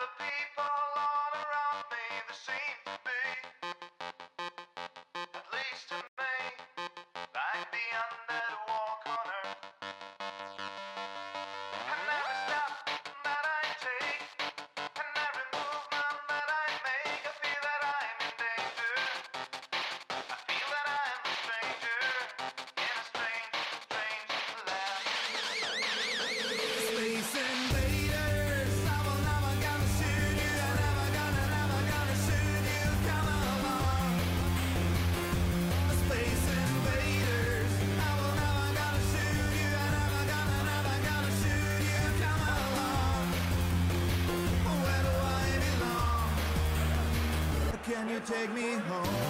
the people you take me home?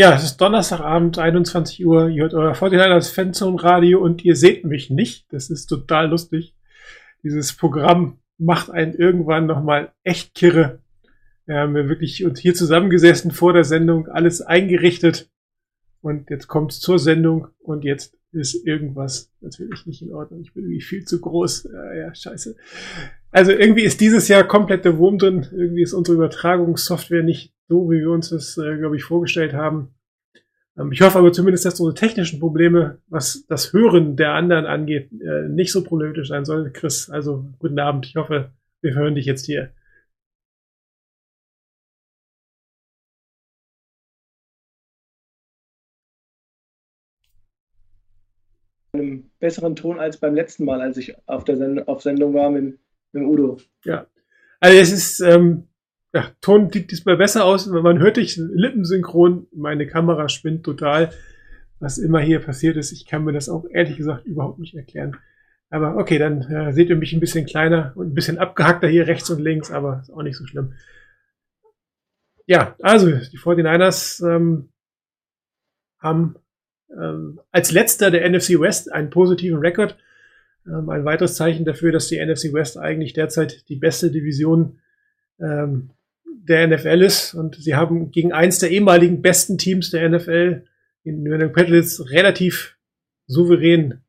Ja, es ist Donnerstagabend, 21 Uhr. Ihr hört euer 49ers Fanzone Radio und ihr seht mich nicht. Das ist total lustig. Dieses Programm macht einen irgendwann nochmal echt kirre. Wir haben wirklich uns hier zusammengesessen vor der Sendung, alles eingerichtet. Und jetzt kommt's zur Sendung und jetzt ist irgendwas natürlich nicht in Ordnung. Ich bin irgendwie viel zu groß. Ja, scheiße. Also irgendwie ist dieses Jahr komplett der Wurm drin. Irgendwie ist unsere Übertragungssoftware nicht so, wie wir uns das, äh, glaube ich, vorgestellt haben. Ähm, ich hoffe aber zumindest, dass unsere technischen Probleme, was das Hören der anderen angeht, äh, nicht so problematisch sein sollen. Chris, also guten Abend. Ich hoffe, wir hören dich jetzt hier. einem besseren Ton als beim letzten Mal, als ich auf der Send auf Sendung war mit, mit Udo. Ja. Also es ist, ähm, ja, Ton sieht diesmal besser aus. Man hört dich lippensynchron. Meine Kamera spinnt total. Was immer hier passiert ist, ich kann mir das auch ehrlich gesagt überhaupt nicht erklären. Aber okay, dann äh, seht ihr mich ein bisschen kleiner und ein bisschen abgehackter hier rechts und links, aber ist auch nicht so schlimm. Ja, also die 49ers ähm, haben ähm, als letzter der NFC West einen positiven Rekord. Ähm, ein weiteres Zeichen dafür, dass die NFC West eigentlich derzeit die beste Division ähm, der NFL ist. Und sie haben gegen eins der ehemaligen besten Teams der NFL, den New England Patriots, relativ souverän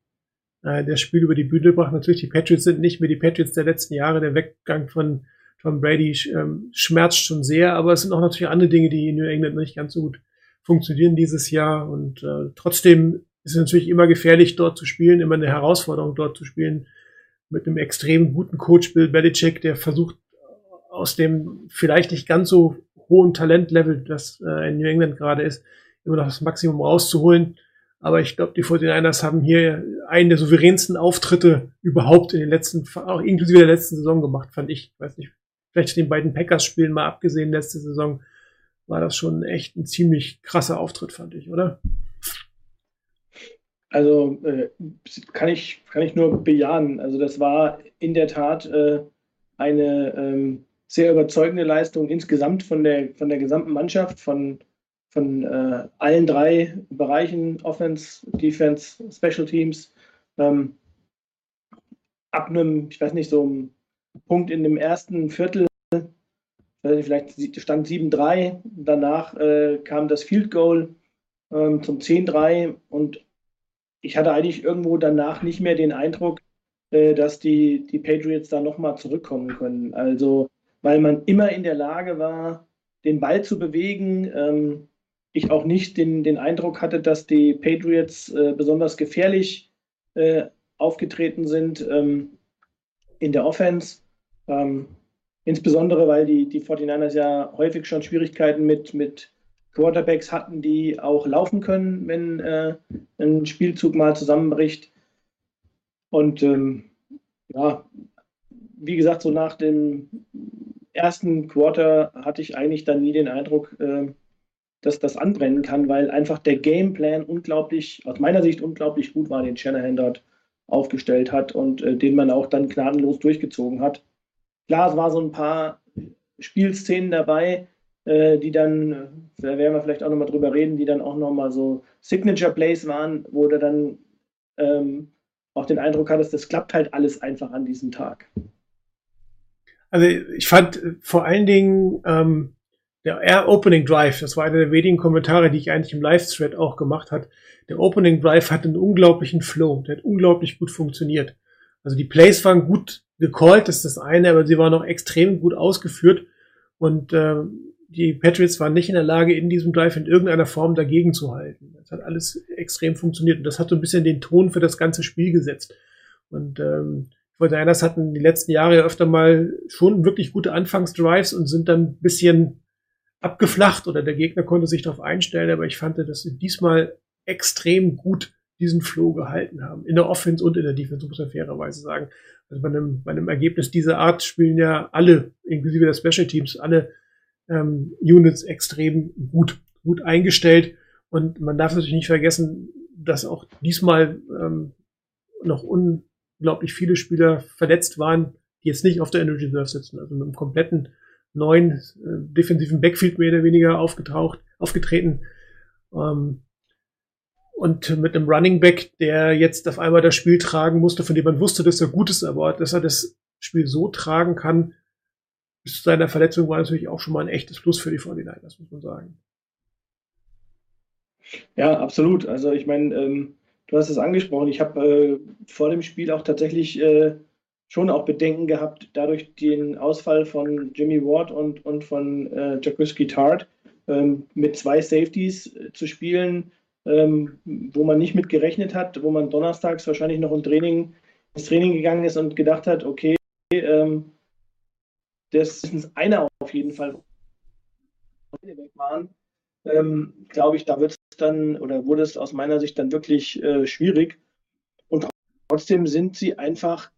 äh, das Spiel über die Bühne gebracht. Natürlich, die Patriots sind nicht mehr die Patriots der letzten Jahre. Der Weggang von Tom Brady ähm, schmerzt schon sehr, aber es sind auch natürlich andere Dinge, die in New England nicht ganz so gut funktionieren dieses Jahr. Und äh, trotzdem ist es natürlich immer gefährlich, dort zu spielen, immer eine Herausforderung, dort zu spielen, mit einem extrem guten Coach Bill Belichick, der versucht, aus dem vielleicht nicht ganz so hohen Talentlevel, das äh, in New England gerade ist, immer noch das Maximum rauszuholen. Aber ich glaube, die 49ers haben hier einen der souveränsten Auftritte überhaupt in den letzten, auch inklusive der letzten Saison gemacht, fand ich. Weiß nicht, vielleicht den beiden Packers-Spielen mal abgesehen letzte Saison, war das schon echt ein ziemlich krasser Auftritt, fand ich, oder? Also äh, kann, ich, kann ich nur bejahen. Also das war in der Tat äh, eine ähm, sehr überzeugende Leistung insgesamt von der, von der gesamten Mannschaft, von, von äh, allen drei Bereichen, Offense, Defense, Special Teams. Ähm, ab einem, ich weiß nicht, so einem Punkt in dem ersten Viertel, vielleicht stand 7-3, danach äh, kam das Field Goal ähm, zum 10-3 und ich hatte eigentlich irgendwo danach nicht mehr den Eindruck, äh, dass die, die Patriots da nochmal zurückkommen können. Also, weil man immer in der Lage war, den Ball zu bewegen. Ähm, ich auch nicht den, den Eindruck hatte, dass die Patriots äh, besonders gefährlich äh, aufgetreten sind ähm, in der Offense. Ähm, insbesondere, weil die, die 49ers ja häufig schon Schwierigkeiten mit, mit Quarterbacks hatten, die auch laufen können, wenn äh, ein Spielzug mal zusammenbricht. Und ähm, ja, wie gesagt, so nach dem ersten Quarter hatte ich eigentlich dann nie den Eindruck, äh, dass das anbrennen kann, weil einfach der Gameplan unglaublich, aus meiner Sicht unglaublich gut war, den Shanahan dort aufgestellt hat und äh, den man auch dann gnadenlos durchgezogen hat. Klar, es war so ein paar Spielszenen dabei, äh, die dann, äh, da werden wir vielleicht auch nochmal drüber reden, die dann auch nochmal so Signature Plays waren, wo du dann ähm, auch den Eindruck hattest, das klappt halt alles einfach an diesem Tag. Also ich fand vor allen Dingen ähm, der Air Opening Drive, das war einer der wenigen Kommentare, die ich eigentlich im Live-Thread auch gemacht hat. Der Opening Drive hat einen unglaublichen Flow, der hat unglaublich gut funktioniert. Also die Plays waren gut gecallt, das ist das eine, aber sie waren auch extrem gut ausgeführt. Und äh, die Patriots waren nicht in der Lage, in diesem Drive in irgendeiner Form dagegen zu halten. Das hat alles extrem funktioniert und das hat so ein bisschen den Ton für das ganze Spiel gesetzt. Und ähm, die Niners hatten die letzten Jahre öfter mal schon wirklich gute Anfangsdrives und sind dann ein bisschen abgeflacht oder der Gegner konnte sich darauf einstellen, aber ich fand, dass sie diesmal extrem gut diesen Flow gehalten haben. In der Offense und in der Defense, muss man fairerweise sagen. Also bei einem, bei einem Ergebnis dieser Art spielen ja alle, inklusive der Special Teams, alle ähm, Units extrem gut, gut eingestellt. Und man darf natürlich nicht vergessen, dass auch diesmal ähm, noch unglaublich viele Spieler verletzt waren, die jetzt nicht auf der Energy Reserve sitzen. Also mit einem kompletten neuen äh, defensiven Backfield mehr oder weniger aufgetaucht, aufgetreten. Ähm, und mit einem Running Back, der jetzt auf einmal das Spiel tragen musste, von dem man wusste, dass er gut ist, aber dass er das Spiel so tragen kann, bis zu seiner Verletzung war natürlich auch schon mal ein echtes Plus für die 49ers, muss man sagen. Ja, absolut. Also ich meine, ähm, du hast es angesprochen. Ich habe äh, vor dem Spiel auch tatsächlich äh, schon auch Bedenken gehabt, dadurch den Ausfall von Jimmy Ward und, und von äh, Jakuski Tart ähm, mit zwei Safeties äh, zu spielen, ähm, wo man nicht mit gerechnet hat, wo man donnerstags wahrscheinlich noch im Training, ins Training gegangen ist und gedacht hat, okay, ähm, das ist einer auf jeden Fall ähm, glaube ich, da wird es dann oder wurde es aus meiner Sicht dann wirklich äh, schwierig. Und trotzdem sind sie einfach,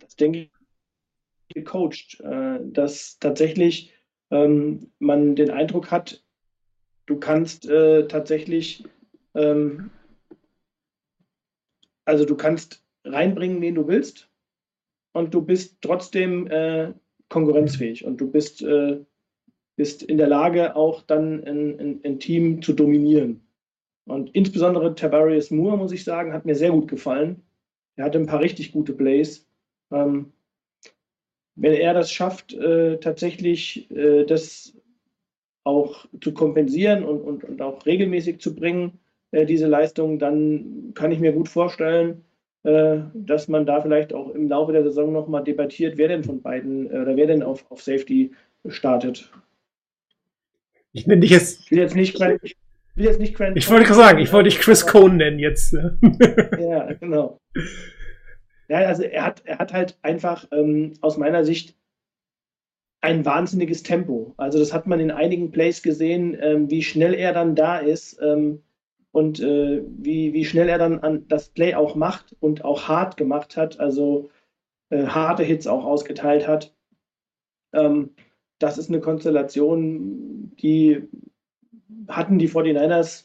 das denke ich, gecoacht, äh, dass tatsächlich ähm, man den Eindruck hat, du kannst äh, tatsächlich, ähm, also du kannst reinbringen, wen du willst, und du bist trotzdem äh, konkurrenzfähig und du bist, äh, bist in der Lage, auch dann ein, ein, ein, Team zu dominieren. Und insbesondere Tavarius Moore, muss ich sagen, hat mir sehr gut gefallen. Er hatte ein paar richtig gute Plays. Ähm, wenn er das schafft, äh, tatsächlich äh, das auch zu kompensieren und, und, und auch regelmäßig zu bringen, äh, diese Leistung, dann kann ich mir gut vorstellen, äh, dass man da vielleicht auch im Laufe der Saison nochmal debattiert, wer denn von beiden äh, oder wer denn auf, auf Safety startet. Ich nenne dich jetzt. Ich will jetzt nicht ich will jetzt nicht Grant Ich wollte gerade sagen, ich wollte dich Chris Cohn nennen jetzt. Ja, genau. Ja, also er hat, er hat halt einfach ähm, aus meiner Sicht ein wahnsinniges Tempo. Also das hat man in einigen Plays gesehen, ähm, wie schnell er dann da ist ähm, und äh, wie, wie schnell er dann an das Play auch macht und auch hart gemacht hat, also äh, harte Hits auch ausgeteilt hat. Ähm, das ist eine Konstellation, die hatten die 49ers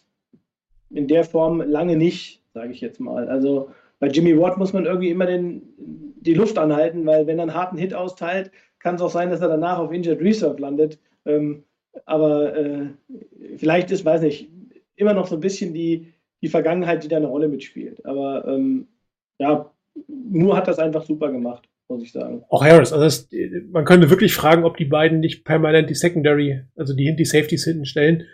in der Form lange nicht, sage ich jetzt mal. Also bei Jimmy Watt muss man irgendwie immer den, die Luft anhalten, weil wenn er einen harten Hit austeilt, kann es auch sein, dass er danach auf Injured Reserve landet. Ähm, aber äh, vielleicht ist, weiß nicht, immer noch so ein bisschen die, die Vergangenheit, die da eine Rolle mitspielt. Aber ähm, ja, nur hat das einfach super gemacht, muss ich sagen. Auch Harris, also das, man könnte wirklich fragen, ob die beiden nicht permanent die Secondary, also die, die Safeties hinten stellen.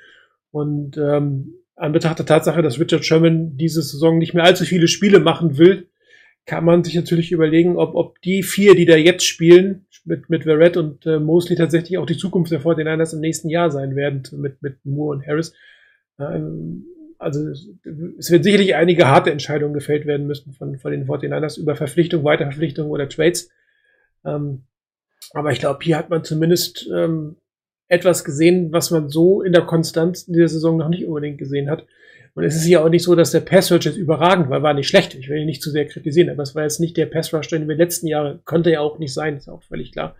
Und ähm, an Betracht der Tatsache, dass Richard Sherman diese Saison nicht mehr allzu viele Spiele machen will, kann man sich natürlich überlegen, ob, ob die vier, die da jetzt spielen, mit, mit Verrett und äh, Mosley tatsächlich auch die Zukunft der 49ers im nächsten Jahr sein werden, mit, mit Moore und Harris. Ähm, also es wird sicherlich einige harte Entscheidungen gefällt werden müssen von, von den 49ers über Verpflichtung, Weiterverpflichtung oder Trades. Ähm, aber ich glaube, hier hat man zumindest ähm, etwas gesehen, was man so in der Konstanz in dieser Saison noch nicht unbedingt gesehen hat. Und es ist ja auch nicht so, dass der Pass Rush jetzt überragend war, war nicht schlecht. Ich will ihn nicht zu sehr kritisieren, aber es war jetzt nicht der Pass Rush, den wir letzten Jahre, konnte ja auch nicht sein, ist auch völlig klar.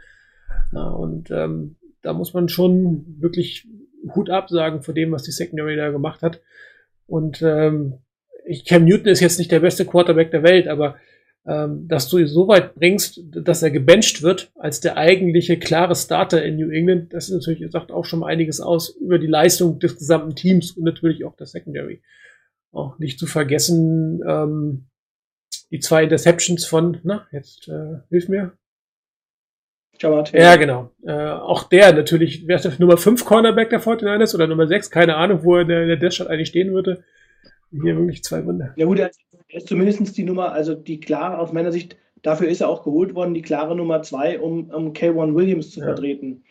Ja, und ähm, da muss man schon wirklich Hut absagen vor dem, was die Secondary da gemacht hat. Und ähm, Cam Newton ist jetzt nicht der beste Quarterback der Welt, aber dass du ihn so weit bringst, dass er gebencht wird als der eigentliche klare Starter in New England, das ist natürlich, sagt auch schon einiges aus über die Leistung des gesamten Teams und natürlich auch der Secondary. Auch nicht zu vergessen, ähm, die zwei Interceptions von, na, jetzt äh, hilf mir. Ja, genau. Äh, auch der natürlich, wer ist der Nummer 5 Cornerback der 49ers oder Nummer 6, keine Ahnung, wo er in der, in der Shot eigentlich stehen würde. Hier wirklich zwei Wunder. Ja gut, er ist zumindest die Nummer, also die klare, aus meiner Sicht, dafür ist er auch geholt worden, die klare Nummer zwei, um, um K1 Williams zu Ja. vertreten.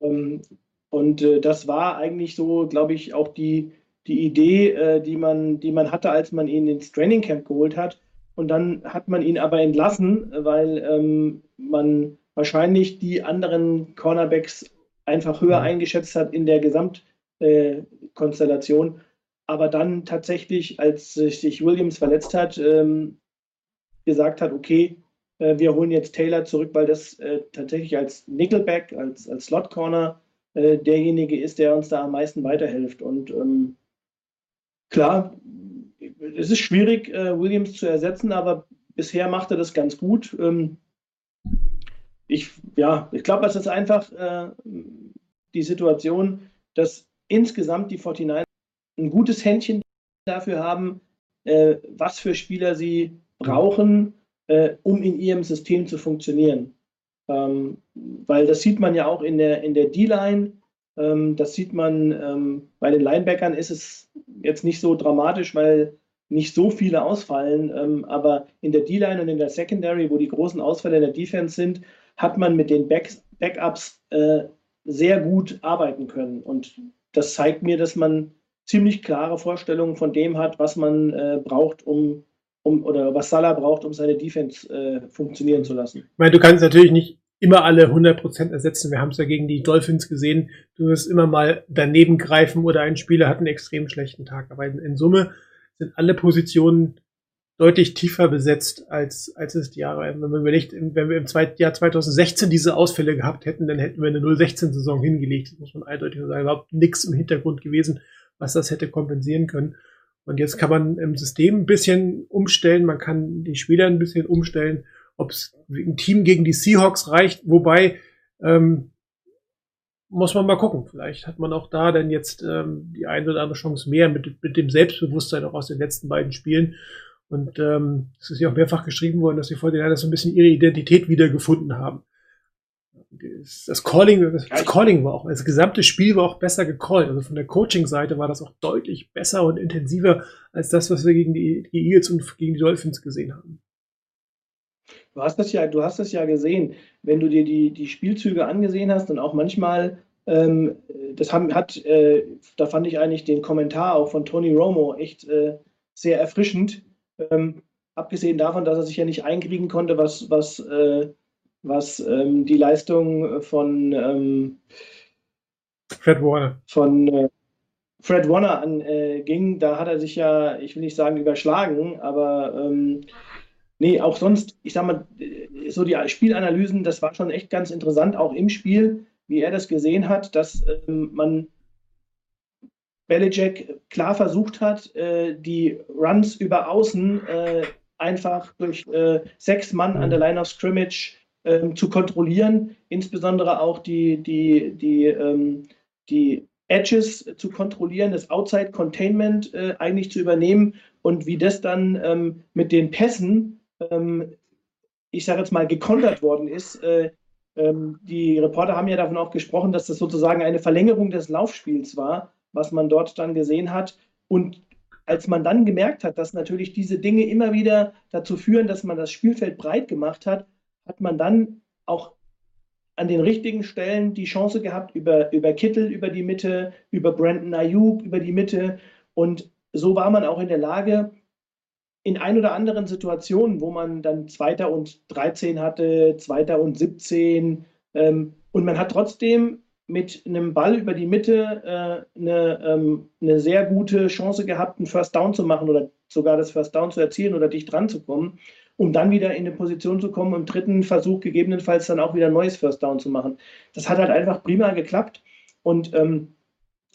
Ähm, und äh, das war eigentlich so, glaube ich, auch die, die Idee, äh, die, man, die man hatte, als man ihn ins Training Camp geholt hat. Und dann hat man ihn aber entlassen, weil ähm, man wahrscheinlich die anderen Cornerbacks einfach höher eingeschätzt hat in der Gesamtkonstellation. Äh. Aber dann tatsächlich, als sich Williams verletzt hat, ähm, gesagt hat, okay, äh, wir holen jetzt Taylor zurück, weil das äh, tatsächlich als Nickelback, als, als Slot Corner äh, derjenige ist, der uns da am meisten weiterhilft. Und ähm, klar, es ist schwierig, Williams zu ersetzen, aber bisher macht er das ganz gut. Ähm, ich, ja, ich glaube, es ist einfach äh, die Situation, dass insgesamt die 49 ein gutes Händchen dafür haben, äh, was für Spieler sie brauchen, äh, um in ihrem System zu funktionieren. Ähm, weil das sieht man ja auch in der, in der D-Line. Ähm, das sieht man ähm, bei den Linebackern ist es jetzt nicht so dramatisch, weil nicht so viele ausfallen. Ähm, aber in der D-Line und in der Secondary, wo die großen Ausfälle in der Defense sind, hat man mit den Backs, Backups äh, sehr gut arbeiten können. Und das zeigt mir, dass man ziemlich klare Vorstellungen von dem hat, was man äh, braucht, um, um oder was Salah braucht, um seine Defense äh, funktionieren zu lassen. Ich meine, du kannst natürlich nicht immer alle 100% ersetzen. Wir haben es ja gegen die Dolphins gesehen. Du wirst immer mal daneben greifen oder ein Spieler hat einen extrem schlechten Tag. Aber in, in Summe sind alle Positionen deutlich tiefer besetzt, als, als es die Jahre, wenn man überlegt, wenn wir im zweiten Jahr 2016 diese Ausfälle gehabt hätten, dann hätten wir eine 016-Saison hingelegt. Das muss man eindeutig sagen. Überhaupt nichts im Hintergrund gewesen, was das hätte kompensieren können. Und jetzt kann man im System ein bisschen umstellen, man kann die Spieler ein bisschen umstellen, ob es ein Team gegen die Seahawks reicht, wobei ähm, muss man mal gucken. Vielleicht hat man auch da dann jetzt ähm, die eine oder andere Chance mehr mit, mit dem Selbstbewusstsein auch aus den letzten beiden Spielen. Und ähm, es ist ja auch mehrfach geschrieben worden, dass die Fortinanders so ein bisschen ihre Identität wiedergefunden haben. Das Calling, das Calling war auch, das gesamte Spiel war auch besser gecallt. Also von der Coaching-Seite war das auch deutlich besser und intensiver als das, was wir gegen die, die Eagles und gegen die Dolphins gesehen haben. Du hast das ja, du hast das ja gesehen, wenn du dir die, die Spielzüge angesehen hast und auch manchmal, ähm, das haben, hat, äh, da fand ich eigentlich den Kommentar auch von Tony Romo echt äh, sehr erfrischend. Ähm, abgesehen davon, dass er sich ja nicht einkriegen konnte, was, was, äh, was ähm, die Leistung von, ähm, Fred Warner. von äh, Fred Warner anging, äh, da hat er sich ja, ich will nicht sagen überschlagen, aber ähm, nee, auch sonst, ich sag mal, äh, so die Spielanalysen, das war schon echt ganz interessant, auch im Spiel, wie er das gesehen hat, dass ähm, man Belichick klar versucht hat, äh, die Runs über Außen äh, einfach durch sechs Mann an der Line of Scrimmage ähm, zu kontrollieren, insbesondere auch die, die, die, ähm, die Edges zu kontrollieren, das Outside Containment äh, eigentlich zu übernehmen und wie das dann ähm, mit den Pässen, ähm, ich sage jetzt mal, gekontert worden ist. Äh, ähm, die Reporter haben ja davon auch gesprochen, dass das sozusagen eine Verlängerung des Laufspiels war, was man dort dann gesehen hat. Und als man dann gemerkt hat, dass natürlich diese Dinge immer wieder dazu führen, dass man das Spielfeld breit gemacht hat, hat man dann auch an den richtigen Stellen die Chance gehabt, über, über Kittel über die Mitte, über Brandon Ayuk über die Mitte. Und so war man auch in der Lage, in ein oder anderen Situationen, wo man dann Zweiter und 13 hatte, Zweiter und 17, ähm, und man hat trotzdem mit einem Ball über die Mitte äh, eine, ähm, eine sehr gute Chance gehabt, einen First Down zu machen oder sogar das First Down zu erzielen oder dicht dran zu kommen, um dann wieder in eine Position zu kommen, im dritten Versuch gegebenenfalls dann auch wieder ein neues First Down zu machen. Das hat halt einfach prima geklappt. Und ähm,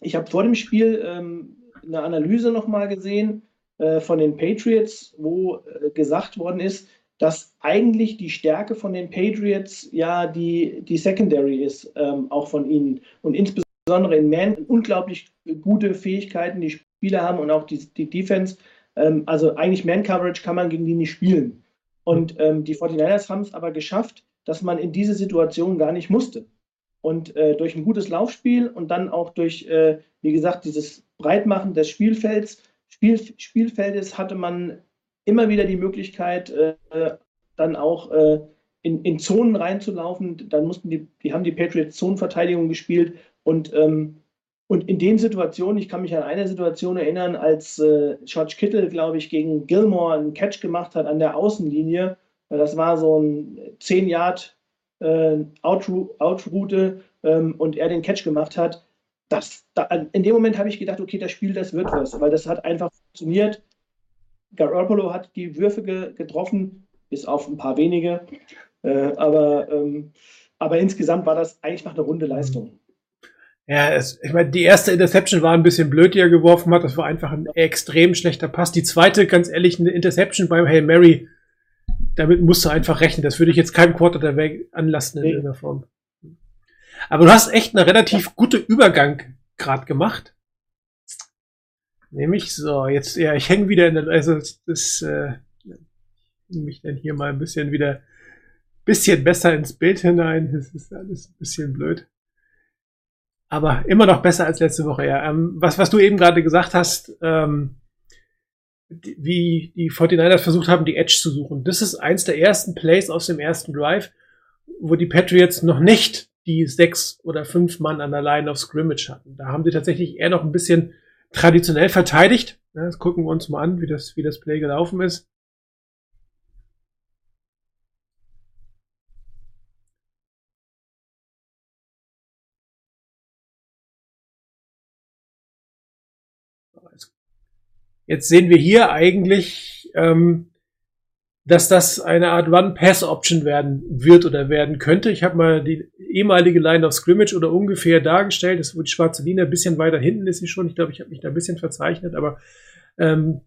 ich habe vor dem Spiel ähm, eine Analyse nochmal gesehen äh, von den Patriots, wo äh, gesagt worden ist, dass eigentlich die Stärke von den Patriots ja die, die Secondary ist, ähm, auch von ihnen. Und insbesondere in Man unglaublich gute Fähigkeiten, die Spieler haben und auch die, die Defense. Ähm, also eigentlich Man-Coverage kann man gegen die nicht spielen. Und ähm, die 49ers haben es aber geschafft, dass man in diese Situation gar nicht musste. Und äh, durch ein gutes Laufspiel und dann auch durch, äh, wie gesagt, dieses Breitmachen des Spielfelds, Spiel, Spielfeldes hatte man immer wieder die Möglichkeit, äh, dann auch äh, in, in Zonen reinzulaufen. Dann mussten die, die haben die Patriots Zonenverteidigung gespielt und ähm, und in den Situationen, ich kann mich an eine Situation erinnern, als äh, George Kittle, glaube ich, gegen Gilmore einen Catch gemacht hat an der Außenlinie. Das war so ein 10 Yard äh, Outroute ähm, und er den Catch gemacht hat. Das, da, in dem Moment habe ich gedacht, okay, das Spiel, das wird was, weil das hat einfach funktioniert. Garoppolo hat die Würfe ge getroffen, bis auf ein paar wenige. Äh, aber, ähm, aber insgesamt war das eigentlich noch eine runde Leistung. Ja, es, ich meine, die erste Interception war ein bisschen blöd, die er geworfen hat. Das war einfach ein extrem schlechter Pass. Die zweite, ganz ehrlich, eine Interception beim Hail Mary. Damit musst du einfach rechnen. Das würde ich jetzt keinem Quarter der Weg anlassen in nee. irgendeiner Form. Aber du hast echt einen relativ gute Übergang gerade gemacht. Nämlich so, jetzt, ja, ich hänge wieder in der, also das, äh, mich dann hier mal ein bisschen wieder, bisschen besser ins Bild hinein. Das ist alles ein bisschen blöd. Aber immer noch besser als letzte Woche, ja. Ähm, was, was du eben gerade gesagt hast, ähm, die, wie die 49ers versucht haben, die Edge zu suchen. Das ist eins der ersten Plays aus dem ersten Drive, wo die Patriots noch nicht die sechs oder fünf Mann an der Line of Scrimmage hatten. Da haben sie tatsächlich eher noch ein bisschen traditionell verteidigt. Ja, das gucken wir uns mal an, wie das, wie das Play gelaufen ist. Jetzt sehen wir hier eigentlich, ähm, dass das eine Art One-Pass-Option werden wird oder werden könnte. Ich habe mal die ehemalige Line of Scrimmage oder ungefähr dargestellt. Das wird die schwarze Linie ein bisschen weiter hinten ist sie schon. Ich glaube, ich habe mich da ein bisschen verzeichnet, aber ähm,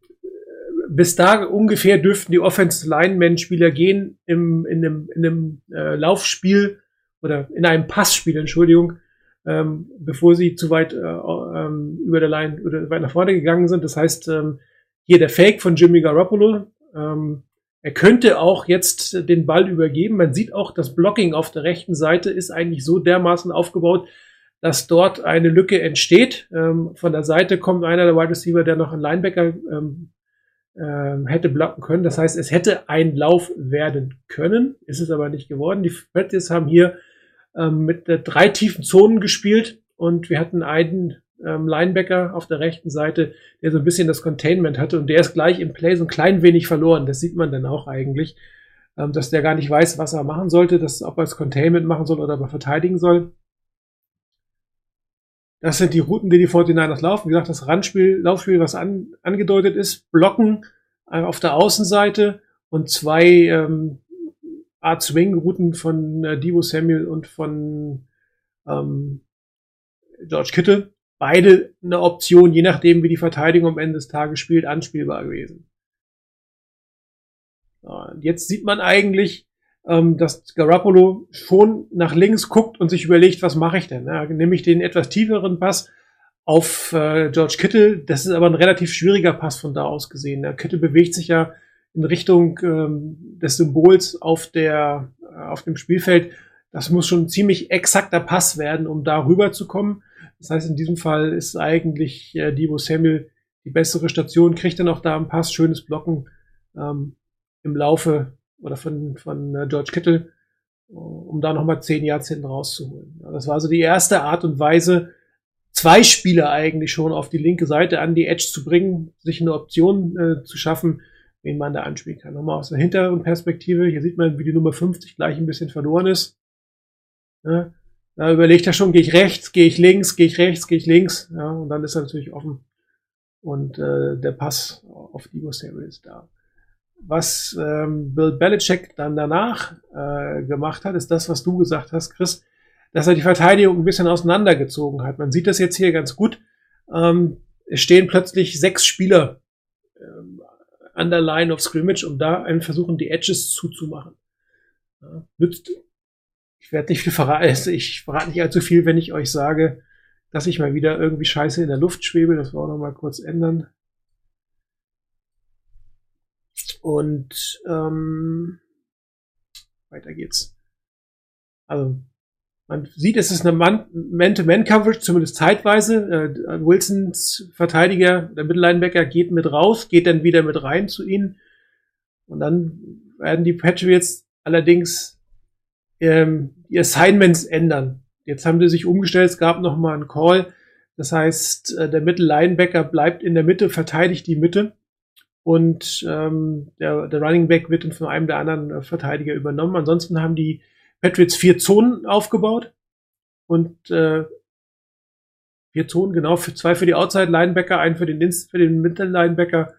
bis da ungefähr dürften die Offensive Lineman-Spieler gehen im, in einem, in einem äh, Laufspiel oder in einem Passspiel, Entschuldigung, ähm, bevor sie zu weit äh, ähm, über der Line oder weit nach vorne gegangen sind. Das heißt, ähm, hier der Fake von Jimmy Garoppolo. Ähm, er könnte auch jetzt den Ball übergeben. Man sieht auch, das Blocking auf der rechten Seite ist eigentlich so dermaßen aufgebaut, dass dort eine Lücke entsteht. Ähm, von der Seite kommt einer der Wide Receiver, der noch einen Linebacker ähm, ähm, hätte blocken können. Das heißt, es hätte ein Lauf werden können, ist es aber nicht geworden. Die Patriots haben hier ähm, mit äh, drei tiefen Zonen gespielt und wir hatten einen ähm, Linebacker auf der rechten Seite, der so ein bisschen das Containment hatte und der ist gleich im Play so ein klein wenig verloren. Das sieht man dann auch eigentlich, ähm, dass der gar nicht weiß, was er machen sollte, dass, ob er das Containment machen soll oder ob er verteidigen soll. Das sind die Routen, die die 49ers laufen. Wie gesagt, das Randspiel, Laufspiel, was an, angedeutet ist, blocken äh, auf der Außenseite und zwei ähm, Art Swing-Routen von äh, Divo Samuel und von ähm, George Kittle. Beide eine Option, je nachdem, wie die Verteidigung am Ende des Tages spielt, anspielbar gewesen. Jetzt sieht man eigentlich, ähm, dass Garoppolo schon nach links guckt und sich überlegt, was mache ich denn? Ja, nehme ich den etwas tieferen Pass auf äh, George Kittle. Das ist aber ein relativ schwieriger Pass von da aus gesehen. Der Kittle bewegt sich ja in Richtung ähm, des Symbols auf der äh, auf dem Spielfeld. Das muss schon ein ziemlich exakter Pass werden, um da rüber zu kommen. Das heißt, in diesem Fall ist eigentlich äh, Debo Samuel die bessere Station, kriegt dann auch da einen Pass, schönes Blocken ähm, im Laufe oder von, von äh, George Kittle, um da nochmal zehn Yards hinten rauszuholen. Ja, das war also die erste Art und Weise, zwei Spieler eigentlich schon auf die linke Seite an die Edge zu bringen, sich eine Option äh, zu schaffen, wen man da anspielen kann. Nochmal aus der hinteren Perspektive, hier sieht man, wie die Nummer 50 gleich ein bisschen verloren ist. Ja, da überlegt er schon, gehe ich rechts, gehe ich links, gehe ich rechts, gehe ich links. Ja, und dann ist er natürlich offen. Und äh, der Pass auf Divo Samuel ist da. Was ähm, Bill Belichick dann danach äh, gemacht hat, ist das, was du gesagt hast, Chris, dass er die Verteidigung ein bisschen auseinandergezogen hat. Man sieht das jetzt hier ganz gut. Ähm, es stehen plötzlich sechs Spieler ähm, an der Line of Scrimmage, um da einen versuchen, die Edges zuzumachen. Ja, nützt, ich werde nicht viel verraten, also ich verrate nicht allzu viel, wenn ich euch sage, dass ich mal wieder irgendwie scheiße in der Luft schwebe. Das wir auch noch mal kurz ändern. Und ähm, weiter geht's. Also man sieht, es ist eine Man-to-Man-Coverage, zumindest zeitweise. Äh, Wilsons Verteidiger, der Mittellinebacker, geht mit raus, geht dann wieder mit rein zu ihnen. Und dann werden die Patriots allerdings ähm, die Assignments ändern. Jetzt haben sie sich umgestellt, es gab nochmal einen Call. Das heißt, äh, der Mittellinebacker bleibt in der Mitte, verteidigt die Mitte und ähm, der, der Running Back wird von einem der anderen äh, Verteidiger übernommen. Ansonsten haben die Patriots vier Zonen aufgebaut und äh, vier Zonen, genau, für, zwei für die Outside Linebacker, einen für den, Inst für den Middle Linebacker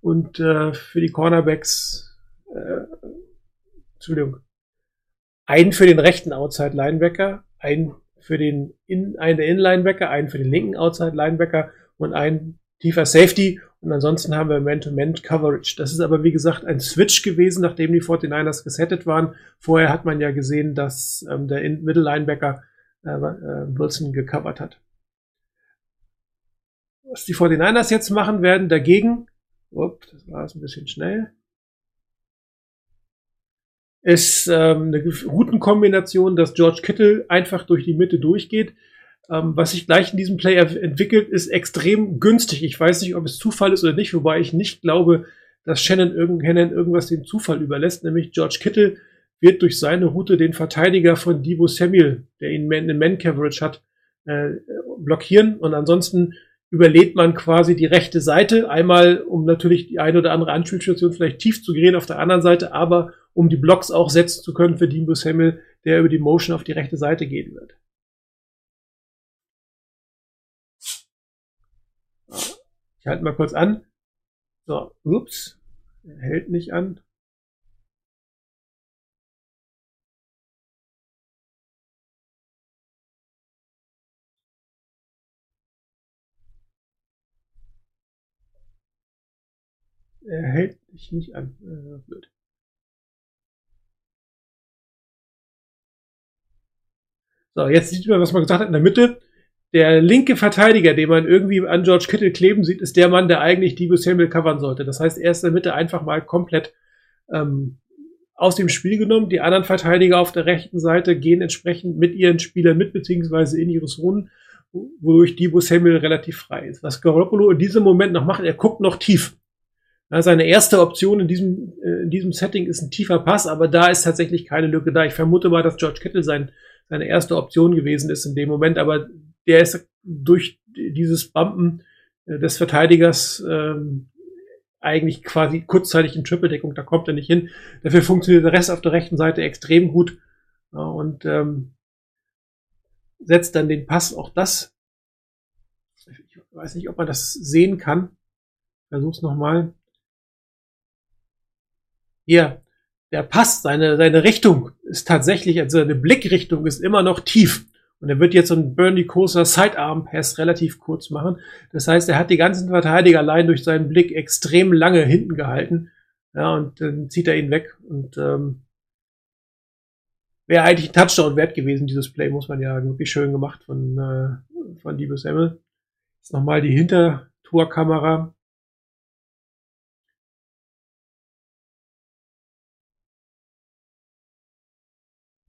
und äh, für die Cornerbacks, äh, Entschuldigung, einen für den rechten Outside Linebacker, einen für den in, einen der In-Linebacker, einen für den linken Outside Linebacker und einen tiefer Safety und ansonsten haben wir Man-to-Man-Coverage. Das ist aber, wie gesagt, ein Switch gewesen, nachdem die 49ers gesettet waren. Vorher hat man ja gesehen, dass ähm, der Middle-Linebacker äh, äh, Wilson gecovert hat. Was die 49ers jetzt machen werden dagegen, upp, das war jetzt ein bisschen schnell, ist ähm, eine Routenkombination, dass George Kittle einfach durch die Mitte durchgeht ähm, was sich gleich in diesem Play entwickelt, ist extrem günstig. Ich weiß nicht, ob es Zufall ist oder nicht, wobei ich nicht glaube, dass Shannon, irgend, Shannon irgendwas dem Zufall überlässt, nämlich George Kittle wird durch seine Route den Verteidiger von Divo Samuel, der ihn in Man-Coverage hat, äh, blockieren und ansonsten überlädt man quasi die rechte Seite, einmal um natürlich die eine oder andere Anspielstation vielleicht tief zu gehen auf der anderen Seite, aber um die Blocks auch setzen zu können für Divo Samuel, der über die Motion auf die rechte Seite gehen wird. Ich halte mal kurz an. So, ups, er hält nicht an. Er hält sich nicht an. Äh, blöd. So, jetzt sieht man, was man gesagt hat in der Mitte der linke Verteidiger, den man irgendwie an George Kittle kleben sieht, ist der Mann, der eigentlich Debo Samuel covern sollte. Das heißt, er ist in der Mitte einfach mal komplett ähm, aus dem Spiel genommen. Die anderen Verteidiger auf der rechten Seite gehen entsprechend mit ihren Spielern mit, beziehungsweise in ihre Zonen, wodurch Debo Samuel relativ frei ist. Was Garoppolo in diesem Moment noch macht, er guckt noch tief. Ja, seine erste Option in diesem, äh, in diesem Setting ist ein tiefer Pass, aber da ist tatsächlich keine Lücke da. Ich vermute mal, dass George Kittle sein, seine erste Option gewesen ist in dem Moment, aber der ist durch dieses Bumpen äh, des Verteidigers ähm, eigentlich quasi kurzzeitig in Triple-Deckung, da kommt er nicht hin. Dafür funktioniert der Rest auf der rechten Seite extrem gut ja, und ähm, setzt dann den Pass, auch das. Ich weiß nicht, ob man das sehen kann. Versuch's nochmal. Hier, der Pass, seine, seine Richtung ist tatsächlich, also seine Blickrichtung ist immer noch tief. Und er wird jetzt so einen Bernie Koser Sidearm Pass relativ kurz machen. Das heißt, er hat die ganzen Verteidiger allein durch seinen Blick extrem lange hinten gehalten. Ja, und dann zieht er ihn weg. Und ähm, wäre eigentlich ein Touchdown wert gewesen, dieses Play, muss man ja wirklich schön gemacht von, äh, von Debo Samuel. Jetzt nochmal die Hintertorkamera.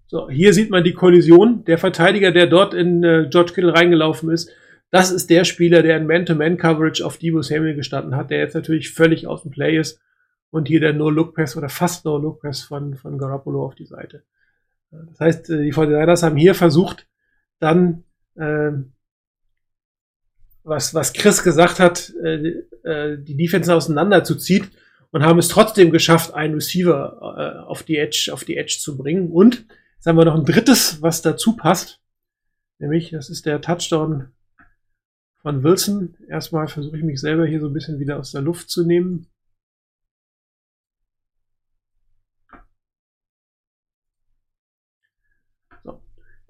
So, hier sieht man die Kollision. Der Verteidiger, der dort in äh, George Kittle reingelaufen ist, das ist der Spieler, der in Man-to-Man-Coverage auf Debo Samuel gestanden hat, der jetzt natürlich völlig aus dem Play ist. Und hier der No-Look-Pass oder fast No-Look-Pass von, von Garoppolo auf die Seite. Das heißt, äh, die 49ers haben hier versucht, dann, äh, was, was Chris gesagt hat, äh, äh, die Defense auseinanderzuziehen und haben es trotzdem geschafft, einen Receiver äh, auf die Edge, auf die Edge zu bringen. Und Jetzt haben wir noch ein drittes, was dazu passt. Nämlich, das ist der Touchdown von Wilson. Erstmal versuche ich mich selber hier so ein bisschen wieder aus der Luft zu nehmen. So.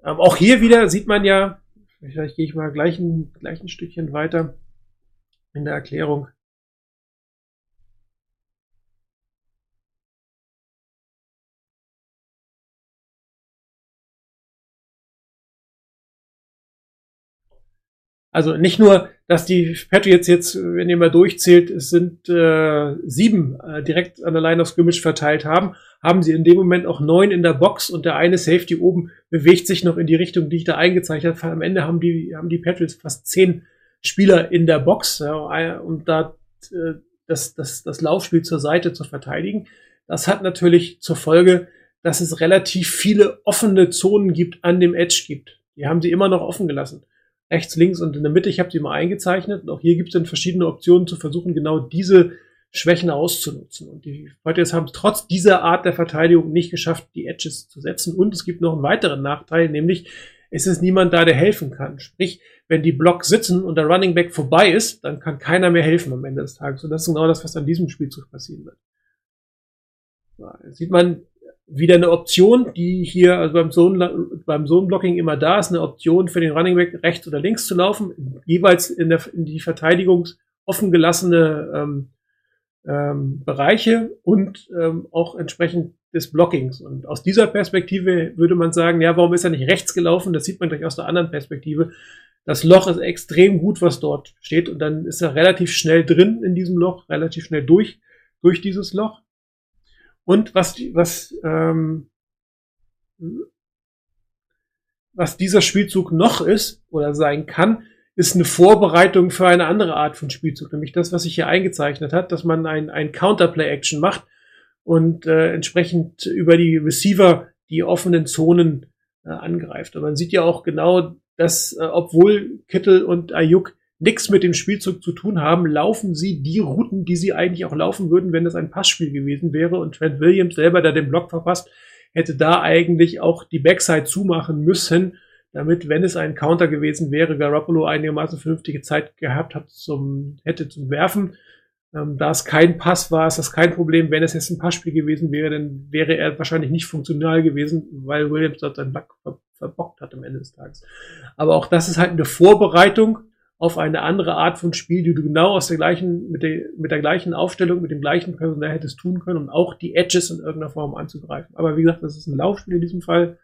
Ähm, auch hier wieder sieht man ja, vielleicht gehe ich mal gleich ein, gleich ein Stückchen weiter in der Erklärung. Also nicht nur, dass die Patriots jetzt, wenn ihr mal durchzählt, es sind äh, sieben äh, direkt an der Line of Scrimmage verteilt haben, haben sie in dem Moment auch neun in der Box und der eine Safety oben bewegt sich noch in die Richtung, die ich da eingezeichnet habe. Am Ende haben die, haben die Patriots fast zehn Spieler in der Box, ja, um da äh, das, das, das Laufspiel zur Seite zu verteidigen. Das hat natürlich zur Folge, dass es relativ viele offene Zonen gibt, an dem Edge gibt. Die haben sie immer noch offen gelassen rechts, links und in der Mitte. Ich habe sie mal eingezeichnet. Und auch hier gibt es dann verschiedene Optionen zu versuchen, genau diese Schwächen auszunutzen. Und die Fighters haben es trotz dieser Art der Verteidigung nicht geschafft, die Edges zu setzen. Und es gibt noch einen weiteren Nachteil, nämlich es ist niemand da, der helfen kann. Sprich, wenn die Blocks sitzen und der Running Back vorbei ist, dann kann keiner mehr helfen am Ende des Tages. Und das ist genau das, was an diesem Spielzug passieren wird. Da sieht man, wieder eine Option, die hier also beim Zone, beim Zone-Blocking immer da ist, eine Option für den Running Back rechts oder links zu laufen, jeweils in, der, in die Verteidigung offen gelassene ähm, ähm, Bereiche und ähm, auch entsprechend des Blockings. Und aus dieser Perspektive würde man sagen, ja, warum ist er nicht rechts gelaufen? Das sieht man gleich aus der anderen Perspektive. Das Loch ist extrem gut, was dort steht, und dann ist er relativ schnell drin in diesem Loch, relativ schnell durch, durch dieses Loch. Und was, was, ähm, was dieser Spielzug noch ist oder sein kann, ist eine Vorbereitung für eine andere Art von Spielzug, nämlich das, was sich hier eingezeichnet hat, dass man ein, ein Counterplay-Action macht und äh, entsprechend über die Receiver die offenen Zonen äh, angreift. Und man sieht ja auch genau, dass äh, obwohl Kittel und Ayuk nichts mit dem Spielzug zu tun haben, laufen sie die Routen, die sie eigentlich auch laufen würden, wenn es ein Passspiel gewesen wäre. Und Trent Williams selber, der den Block verpasst, hätte da eigentlich auch die Backside zumachen müssen, damit, wenn es ein Counter gewesen wäre, Garoppolo einigermaßen vernünftige Zeit gehabt hat zum, hätte zum Werfen. Ähm, da es kein Pass war, ist das kein Problem. Wenn es jetzt ein Passspiel gewesen wäre, dann wäre er wahrscheinlich nicht funktional gewesen, weil Williams dort seinen Block verbockt hat am Ende des Tages. Aber auch das ist halt eine Vorbereitung auf eine andere Art von Spiel, die du genau aus der gleichen, mit der, mit der gleichen Aufstellung, mit dem gleichen Personal hättest tun können, um auch die Edges in irgendeiner Form anzugreifen. Aber wie gesagt, das ist ein Laufspiel in diesem Fall.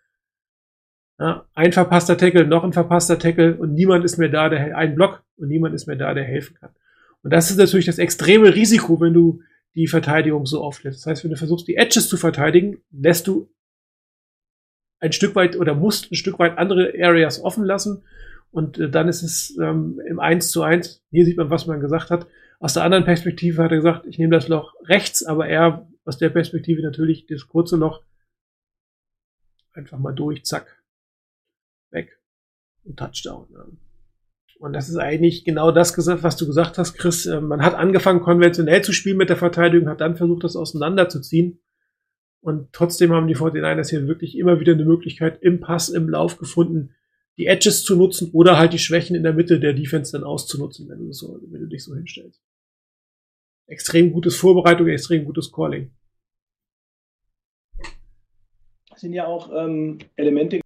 Ja, ein verpasster Tackle, noch ein verpasster Tackle und niemand ist mehr da, der ein Block und niemand ist mehr da, der helfen kann. Und das ist natürlich das extreme Risiko, wenn du die Verteidigung so auflässt. Das heißt, wenn du versuchst, die Edges zu verteidigen, lässt du ein Stück weit oder musst ein Stück weit andere Areas offen lassen Und äh, dann ist es ähm, im 1 zu 1, hier sieht man, was man gesagt hat. Aus der anderen Perspektive hat er gesagt, ich nehme das Loch rechts, aber er aus der Perspektive natürlich das kurze Loch einfach mal durch, zack, weg und Touchdown. Ja. Und das ist eigentlich genau das gesagt, was du gesagt hast, Chris. Äh, man hat angefangen, konventionell zu spielen mit der Verteidigung, hat dann versucht, das auseinanderzuziehen. Und trotzdem haben die 49ers hier wirklich immer wieder eine Möglichkeit im Pass, im Lauf gefunden, die Edges zu nutzen oder halt die Schwächen in der Mitte der Defense dann auszunutzen, wenn du, so, wenn du dich so hinstellst. Extrem gutes Vorbereitung, extrem gutes Calling. Das sind ja auch ähm, Elemente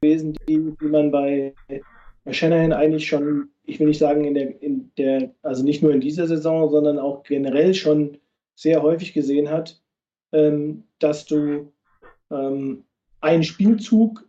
gewesen, die, die man bei Shanahan eigentlich schon, ich will nicht sagen, in der, in der, also nicht nur in dieser Saison, sondern auch generell schon sehr häufig gesehen hat, ähm, dass du ähm, einen Spielzug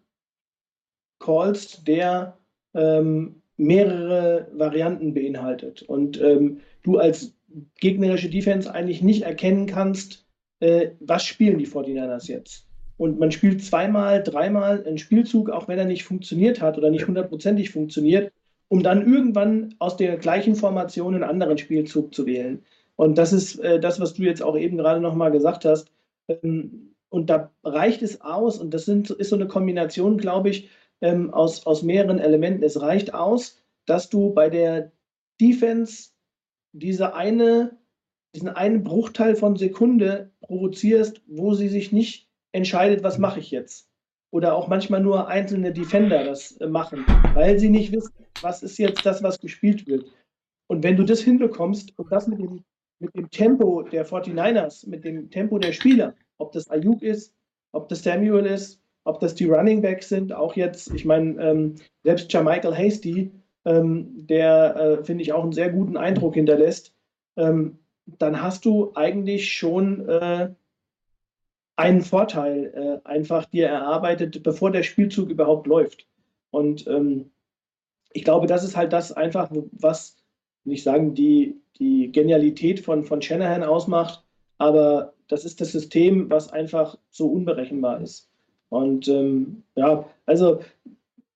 callst, der ähm, mehrere Varianten beinhaltet und ähm, du als gegnerische Defense eigentlich nicht erkennen kannst, äh, was spielen die 49ers jetzt und man spielt zweimal, dreimal einen Spielzug, auch wenn er nicht funktioniert hat oder nicht hundertprozentig funktioniert, um dann irgendwann aus der gleichen Formation einen anderen Spielzug zu wählen. Und das ist äh, das, was du jetzt auch eben gerade nochmal gesagt hast. Ähm, und da reicht es aus, und das sind, ist so eine Kombination, glaube ich, ähm, aus, aus mehreren Elementen. Es reicht aus, dass du bei der Defense diese eine, diesen einen Bruchteil von Sekunde provozierst, wo sie sich nicht entscheidet, was mache ich jetzt. Oder auch manchmal nur einzelne Defender das äh, machen, weil sie nicht wissen, was ist jetzt das, was gespielt wird. Und wenn du das hinbekommst und das mit dem, mit dem Tempo der 49ers, mit dem Tempo der Spieler, ob das Ayuk ist, ob das Samuel ist, ob das die Running Backs sind, auch jetzt, ich meine, ähm, selbst Jermichael Hasty, ähm, der, äh, finde ich, auch einen sehr guten Eindruck hinterlässt, ähm, dann hast du eigentlich schon äh, einen Vorteil äh, einfach dir erarbeitet, bevor der Spielzug überhaupt läuft. Und ähm, ich glaube, das ist halt das einfach, was, nicht sagen, die, die Genialität von, von Shanahan ausmacht, aber das ist das System, was einfach so unberechenbar ist. Und ähm, ja, also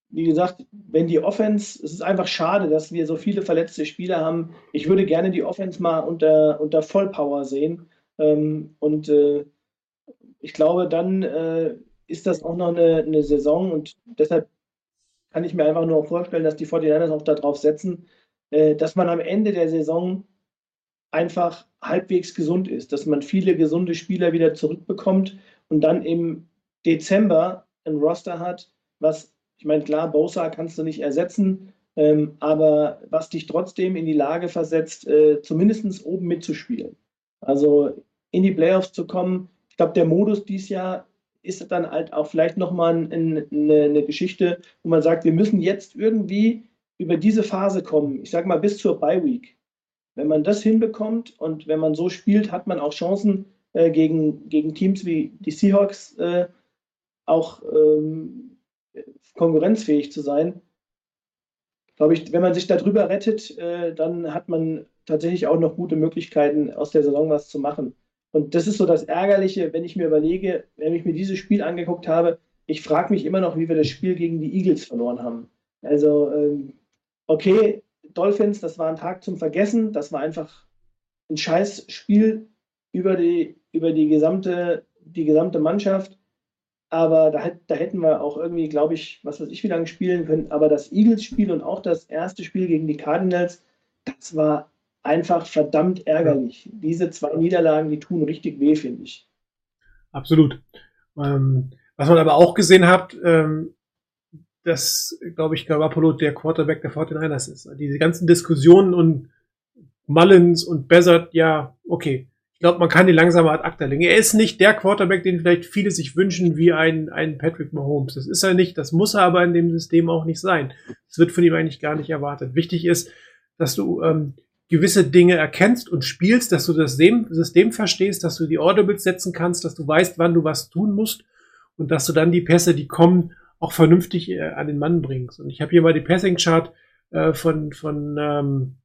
wie gesagt, wenn die Offense, es ist einfach schade, dass wir so viele verletzte Spieler haben. Ich würde gerne die Offense mal unter, unter Vollpower sehen. Ähm, und äh, ich glaube, dann äh, ist das auch noch eine, eine, Saison und deshalb kann ich mir einfach nur vorstellen, dass die 49ers auch darauf setzen, äh, dass man am Ende der Saison einfach halbwegs gesund ist, dass man viele gesunde Spieler wieder zurückbekommt und dann im Dezember ein Roster hat, was, ich meine, klar, Bosa kannst du nicht ersetzen, ähm, aber was dich trotzdem in die Lage versetzt, äh, zumindest oben mitzuspielen. Also in die Playoffs zu kommen, glaube, der Modus dieses Jahr ist dann halt auch vielleicht nochmal eine, eine Geschichte, wo man sagt, wir müssen jetzt irgendwie über diese Phase kommen. Ich sage mal bis zur Bye Week. Wenn man das hinbekommt und wenn man so spielt, hat man auch Chancen äh, gegen, gegen Teams wie die Seahawks äh, auch ähm, konkurrenzfähig zu sein. Glaube ich, wenn man sich darüber rettet, äh, dann hat man tatsächlich auch noch gute Möglichkeiten, aus der Saison was zu machen. Und das ist so das Ärgerliche, wenn ich mir überlege, wenn ich mir dieses Spiel angeguckt habe, ich frage mich immer noch, wie wir das Spiel gegen die Eagles verloren haben. Also, ähm, okay, Dolphins, das war ein Tag zum Vergessen, das war einfach ein Scheißspiel über die, über die gesamte, die gesamte Mannschaft. Aber da, da hätten wir auch irgendwie, glaube ich, was weiß ich, wie lange spielen können. Aber das Eagles-Spiel und auch das erste Spiel gegen die Cardinals, das war einfach verdammt ärgerlich. Diese zwei Niederlagen, die tun richtig weh, finde ich. Absolut. Ähm, was man aber auch gesehen hat, ähm, dass, glaube ich, Garoppolo der Quarterback der 49ers ist. Diese ganzen Diskussionen und Mullins und Bezard, ja, okay. Ich glaube, man kann die langsam ad acta legen. Er ist nicht der Quarterback, den vielleicht viele sich wünschen, wie ein, ein Patrick Mahomes. Das ist er nicht, das muss er aber in dem System auch nicht sein. Das wird von ihm eigentlich gar nicht erwartet. Wichtig ist, dass du ähm, gewisse Dinge erkennst und spielst, dass du das System verstehst, dass du die Audibles setzen kannst, dass du weißt, wann du was tun musst und dass du dann die Pässe, die kommen, auch vernünftig äh, an den Mann bringst. Und ich habe hier mal die Passing-Chart äh, von, von ähm,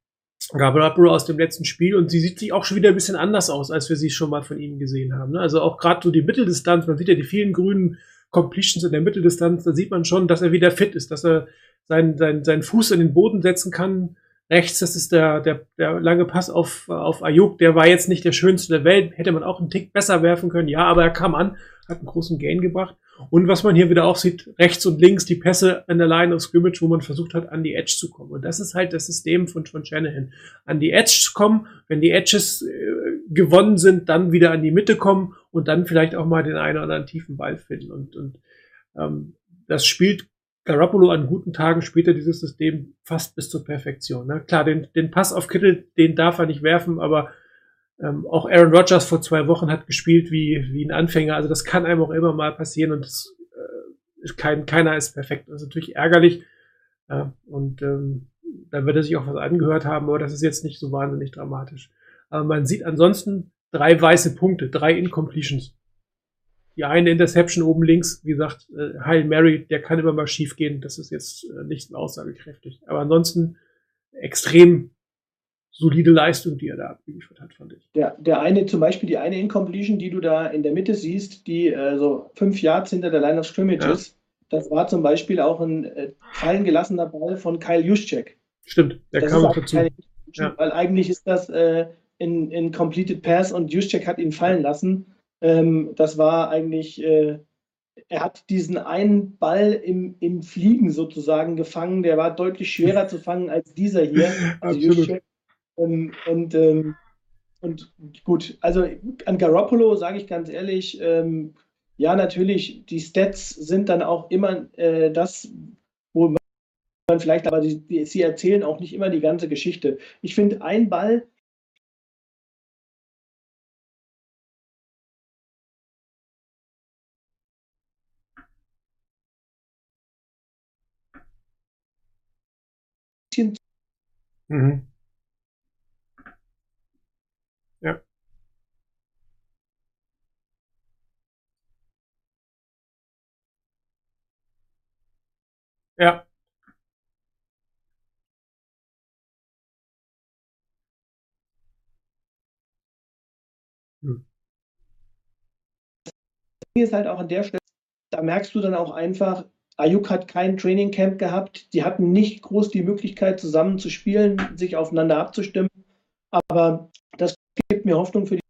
Gabriel aus dem letzten Spiel und sie sieht sich auch schon wieder ein bisschen anders aus, als wir sie schon mal von ihm gesehen haben. Ne? Also auch gerade so die Mitteldistanz, man sieht ja die vielen grünen Completions in der Mitteldistanz, da sieht man schon, dass er wieder fit ist, dass er seinen, seinen, seinen Fuß in den Boden setzen kann. Rechts, das ist der, der, der lange Pass auf, auf Ayuk, der war jetzt nicht der schönste der Welt, hätte man auch einen Tick besser werfen können, ja, aber er kam an, hat einen großen Gain gebracht. Und was man hier wieder auch sieht, rechts und links die Pässe an der Line of Scrimmage, wo man versucht hat, an die Edge zu kommen. Und das ist halt das System von, von Shanahan. An die Edge zu kommen, wenn die Edges äh, gewonnen sind, dann wieder an die Mitte kommen und dann vielleicht auch mal den einen oder anderen tiefen Ball finden. Und, und ähm, das spielt Garoppolo an guten Tagen spielt er dieses System fast bis zur Perfektion. Ne? Klar, den, den Pass auf Kittel, den darf er nicht werfen, aber ähm, auch Aaron Rodgers vor zwei Wochen hat gespielt wie, wie ein Anfänger. Also das kann einem auch immer mal passieren und das, äh, kein, keiner ist perfekt. Das ist natürlich ärgerlich. Ja, und ähm, da wird er sich auch was angehört haben, aber das ist jetzt nicht so wahnsinnig dramatisch. Aber man sieht ansonsten drei weiße Punkte, drei Incompletions die eine Interception oben links, wie gesagt, äh, Heil Mary, der kann immer mal schief gehen. Das ist jetzt äh, nicht aussagekräftig. Aber ansonsten extrem solide Leistung, die er da abgeliefert hat, fand ich. Der, der eine, zum Beispiel die eine Incompletion, die du da in der Mitte siehst, die äh, so fünf Yards hinter der Line of Scrimmage Ja. ist, das war zum Beispiel auch ein äh, fallen gelassener Ball von Kyle Juszczyk. Stimmt, der das kam auch dazu. Ja. weil eigentlich ist das äh, in, in Completed Pass und Juszczyk hat ihn fallen lassen. Ähm, das war eigentlich, äh, er hat diesen einen Ball im, im Fliegen sozusagen gefangen, der war deutlich schwerer zu fangen als dieser hier. Also Absolut. Ähm, und, ähm, und gut, also an Garoppolo sage ich ganz ehrlich, ähm, ja, natürlich, die Stats sind dann auch immer äh, das, wo man vielleicht, aber die, die, sie erzählen auch nicht immer die ganze Geschichte. Ich finde, ein Ball, Mhm. Ja. Ja, ist halt auch an der Stelle, da merkst du dann auch einfach, Ayuk hat kein Training Camp gehabt, die hatten nicht groß die Möglichkeit zusammen zu spielen, sich aufeinander abzustimmen, aber das gibt mir Hoffnung für die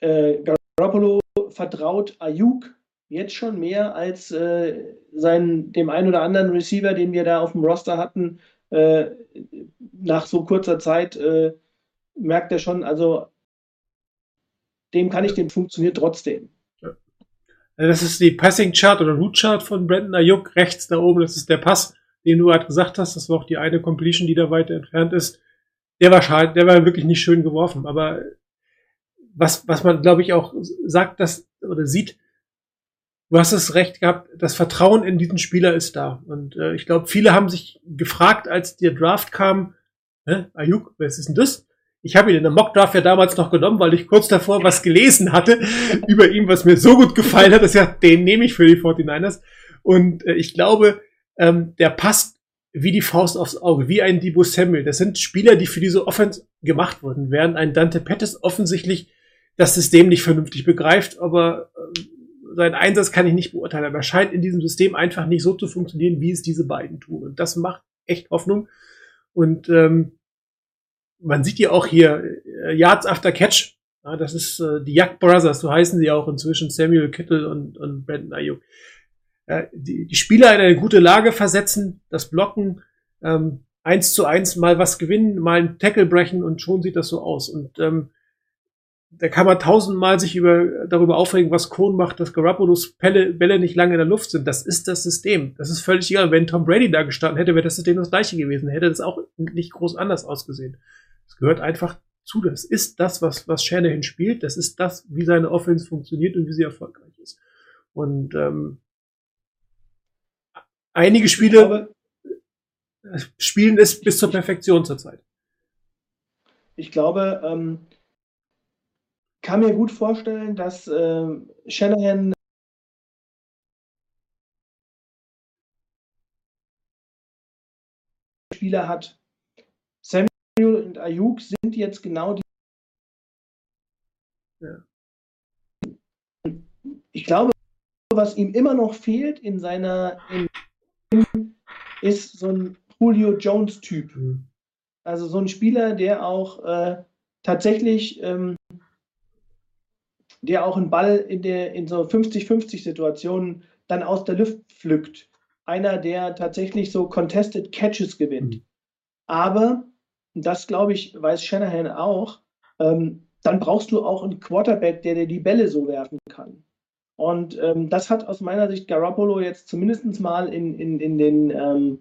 äh, Garoppolo vertraut Ayuk jetzt schon mehr als äh, sein, dem einen oder anderen Receiver, den wir da auf dem Roster hatten, äh, nach so kurzer Zeit äh, merkt er schon, also dem kann ich, dem funktioniert trotzdem. das ist die Passing Chart oder Root Chart von Brandon Ayuk. Rechts da oben, das ist der Pass, den du gerade gesagt hast. Das war auch die eine Completion, die da weiter entfernt ist. Der war schade, der war wirklich nicht schön geworfen. Aber was, was man, glaube ich, auch sagt, dass, oder sieht, du hast es recht gehabt, das Vertrauen in diesen Spieler ist da. Und äh, ich glaube, viele haben sich gefragt, als der Draft kam, Ayuk, was ist denn das? Ich habe ihn in der Mock-Draft ja damals noch genommen, weil ich kurz davor was gelesen hatte über ihn, was mir so gut gefallen hat, dass ja, den nehme ich für die 49ers. Und äh, ich glaube, ähm, der passt wie die Faust aufs Auge, wie ein Debo Samuel. Das sind Spieler, die für diese Offense gemacht wurden, während ein Dante Pettis offensichtlich das System nicht vernünftig begreift, aber äh, seinen Einsatz kann ich nicht beurteilen. Aber er scheint in diesem System einfach nicht so zu funktionieren, wie es diese beiden tun. Und das macht echt Hoffnung. Und ähm, man sieht ja auch hier äh, Yards after Catch. Ja, das ist äh, die Yak Brothers, so heißen sie auch inzwischen, Samuel Kittle und, und Brandon Ayuk. Äh, die, die Spieler in eine gute Lage versetzen, das Blocken, ähm, eins zu eins mal was gewinnen, mal einen Tackle brechen und schon sieht das so aus. Und ähm, da kann man tausendmal sich über, darüber aufregen, was Kohn macht, dass Garoppolo's Bälle, Bälle nicht lange in der Luft sind. Das ist das System. Das ist völlig egal. Wenn Tom Brady da gestanden hätte, wäre das System das gleiche gewesen. Hätte das auch nicht groß anders ausgesehen. Es gehört einfach zu. Das ist das, was, was Shanahan spielt. Das ist das, wie seine Offense funktioniert und wie sie erfolgreich ist. Und ähm, einige Spiele glaube, spielen es bis zur Perfektion zurzeit. ich glaube ähm, kann mir gut vorstellen, dass ähm, Shanahan Spieler hat. Und Ayuk sind jetzt genau die. Ja. ich glaube, was ihm immer noch fehlt in seiner, in, ist so ein Julio Jones-Typ. Mhm. Also so ein Spieler, der auch äh, tatsächlich, ähm, der auch einen Ball in, der, in so 50-50-Situationen dann aus der Luft pflückt. Einer, der tatsächlich so Contested Catches gewinnt. Mhm. Aber, das glaube ich, weiß Shanahan auch, ähm, dann brauchst du auch einen Quarterback, der dir die Bälle so werfen kann. Und ähm, das hat aus meiner Sicht Garoppolo jetzt zumindest mal in, in, in, den, ähm,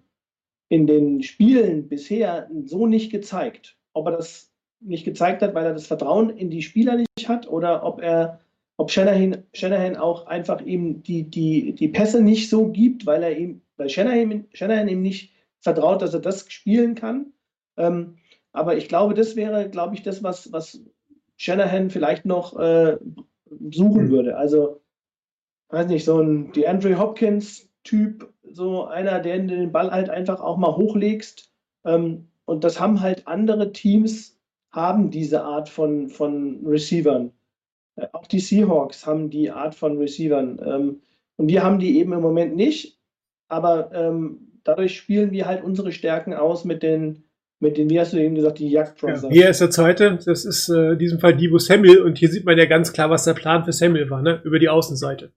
in den Spielen bisher so nicht gezeigt. Ob er das nicht gezeigt hat, weil er das Vertrauen in die Spieler nicht hat oder ob er, ob Shanahan, Shanahan auch einfach ihm die, die, die Pässe nicht so gibt, weil er ihm, weil Shanahan, Shanahan ihm nicht vertraut, dass er das spielen kann. Ähm, aber ich glaube, das wäre, glaube ich, das, was, was Shanahan vielleicht noch äh, suchen Mhm. würde. Also, weiß nicht, so ein DeAndre Hopkins-Typ, so einer, der den Ball halt einfach auch mal hochlegst. Ähm, und das haben halt andere Teams, haben diese Art von, von Receivern. Äh, auch die Seahawks haben die Art von Receivern. Ähm, und wir haben die eben im Moment nicht. Aber ähm, dadurch spielen wir halt unsere Stärken aus mit den, mit den, wie hast du eben gesagt, die Ja, Jagdbrothers. hier ist der zweite, das ist äh, in diesem Fall Divo Samuel und hier sieht man ja ganz klar, was der Plan für Samuel war, ne? über die Außenseite.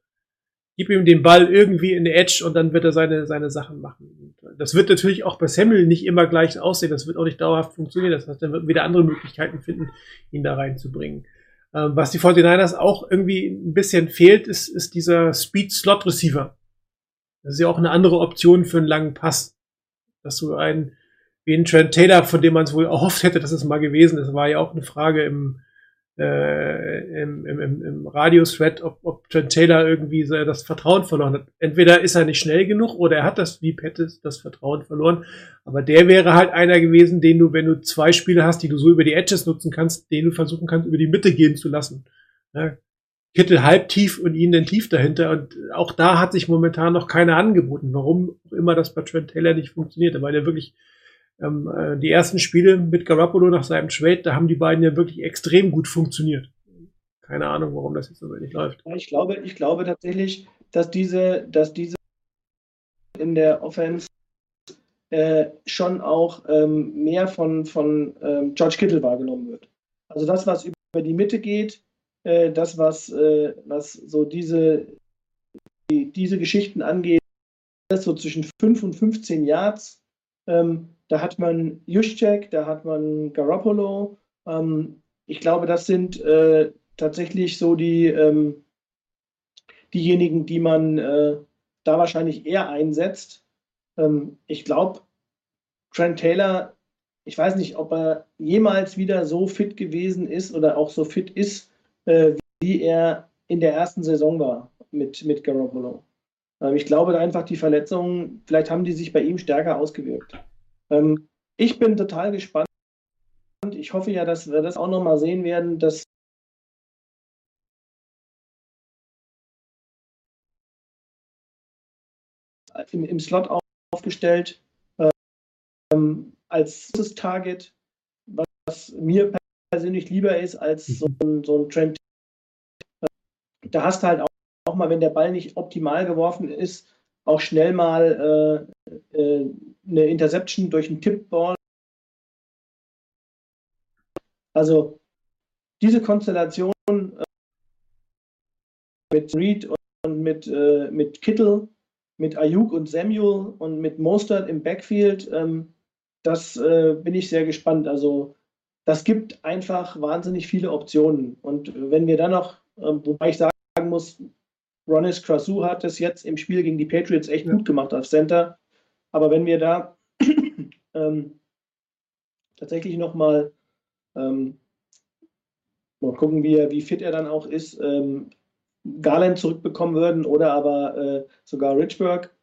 Gib ihm den Ball irgendwie in die Edge und dann wird er seine, seine Sachen machen. Und das wird natürlich auch bei Samuel nicht immer gleich aussehen, das wird auch nicht dauerhaft funktionieren, das heißt, dann wird wieder andere Möglichkeiten finden, ihn da reinzubringen. Ähm, was die 49ers auch irgendwie ein bisschen fehlt, ist, ist dieser Speed-Slot-Receiver. Das ist ja auch eine andere Option für einen langen Pass. Dass du einen, wie einen Trent Taylor, von dem man es wohl erhofft hätte, dass es mal gewesen ist, war ja auch eine Frage im, äh, im, im, im, im Radio-Thread, ob, ob Trent Taylor irgendwie so das Vertrauen verloren hat. Entweder ist er nicht schnell genug oder er hat das, wie Pettis, das Vertrauen verloren. Aber der wäre halt einer gewesen, den du, wenn du zwei Spiele hast, die du so über die Edges nutzen kannst, den du versuchen kannst, über die Mitte gehen zu lassen. Ja, Kittel halb tief und ihn dann tief dahinter. Und auch da hat sich momentan noch keiner angeboten. Warum auch immer das bei Trent Taylor nicht funktioniert, weil der wirklich ähm, äh, die ersten Spiele mit Garoppolo nach seinem Trade, da haben die beiden ja wirklich extrem gut funktioniert. Keine Ahnung, warum das jetzt so nicht läuft. Ich glaube, ich glaube tatsächlich, dass diese, dass diese in der Offense äh, schon auch ähm, mehr von, von ähm, George Kittle wahrgenommen wird. Also das, was über die Mitte geht, äh, das, was, äh, was so diese, die, diese Geschichten angeht, so zwischen 5 und 15 Yards. Ähm, da hat man Juszczyk, da hat man Garoppolo. Ähm, ich glaube, das sind äh, tatsächlich so die ähm, diejenigen, die man äh, da wahrscheinlich eher einsetzt. Ähm, ich glaube, Trent Taylor, ich weiß nicht, ob er jemals wieder so fit gewesen ist oder auch so fit ist, äh, wie er in der ersten Saison war mit, mit Garoppolo. Ähm, ich glaube einfach, die Verletzungen, vielleicht haben die sich bei ihm stärker ausgewirkt. Ähm, ich bin total gespannt. Ich hoffe ja, dass wir das auch nochmal sehen werden, dass im, im Slot aufgestellt ähm, als großes Target, was mir persönlich lieber ist als so ein, so ein Trend. Da hast du halt auch, auch mal, wenn der Ball nicht optimal geworfen ist, auch schnell mal äh, äh, eine Interception durch einen Tippball. Also diese Konstellation äh, mit Reed und mit, äh, mit Kittel, mit Ayuk und Samuel und mit Mostert im Backfield, ähm, das äh, bin ich sehr gespannt. Also das gibt einfach wahnsinnig viele Optionen. Und wenn wir dann noch, äh, wobei ich sagen muss, Ronis Krasu hat es jetzt im Spiel gegen die Patriots echt Ja. gut gemacht auf Center. Aber wenn wir da ähm, tatsächlich nochmal ähm, mal gucken, wie, er, wie fit er dann auch ist, ähm, Garland zurückbekommen würden oder aber äh, sogar Richburg,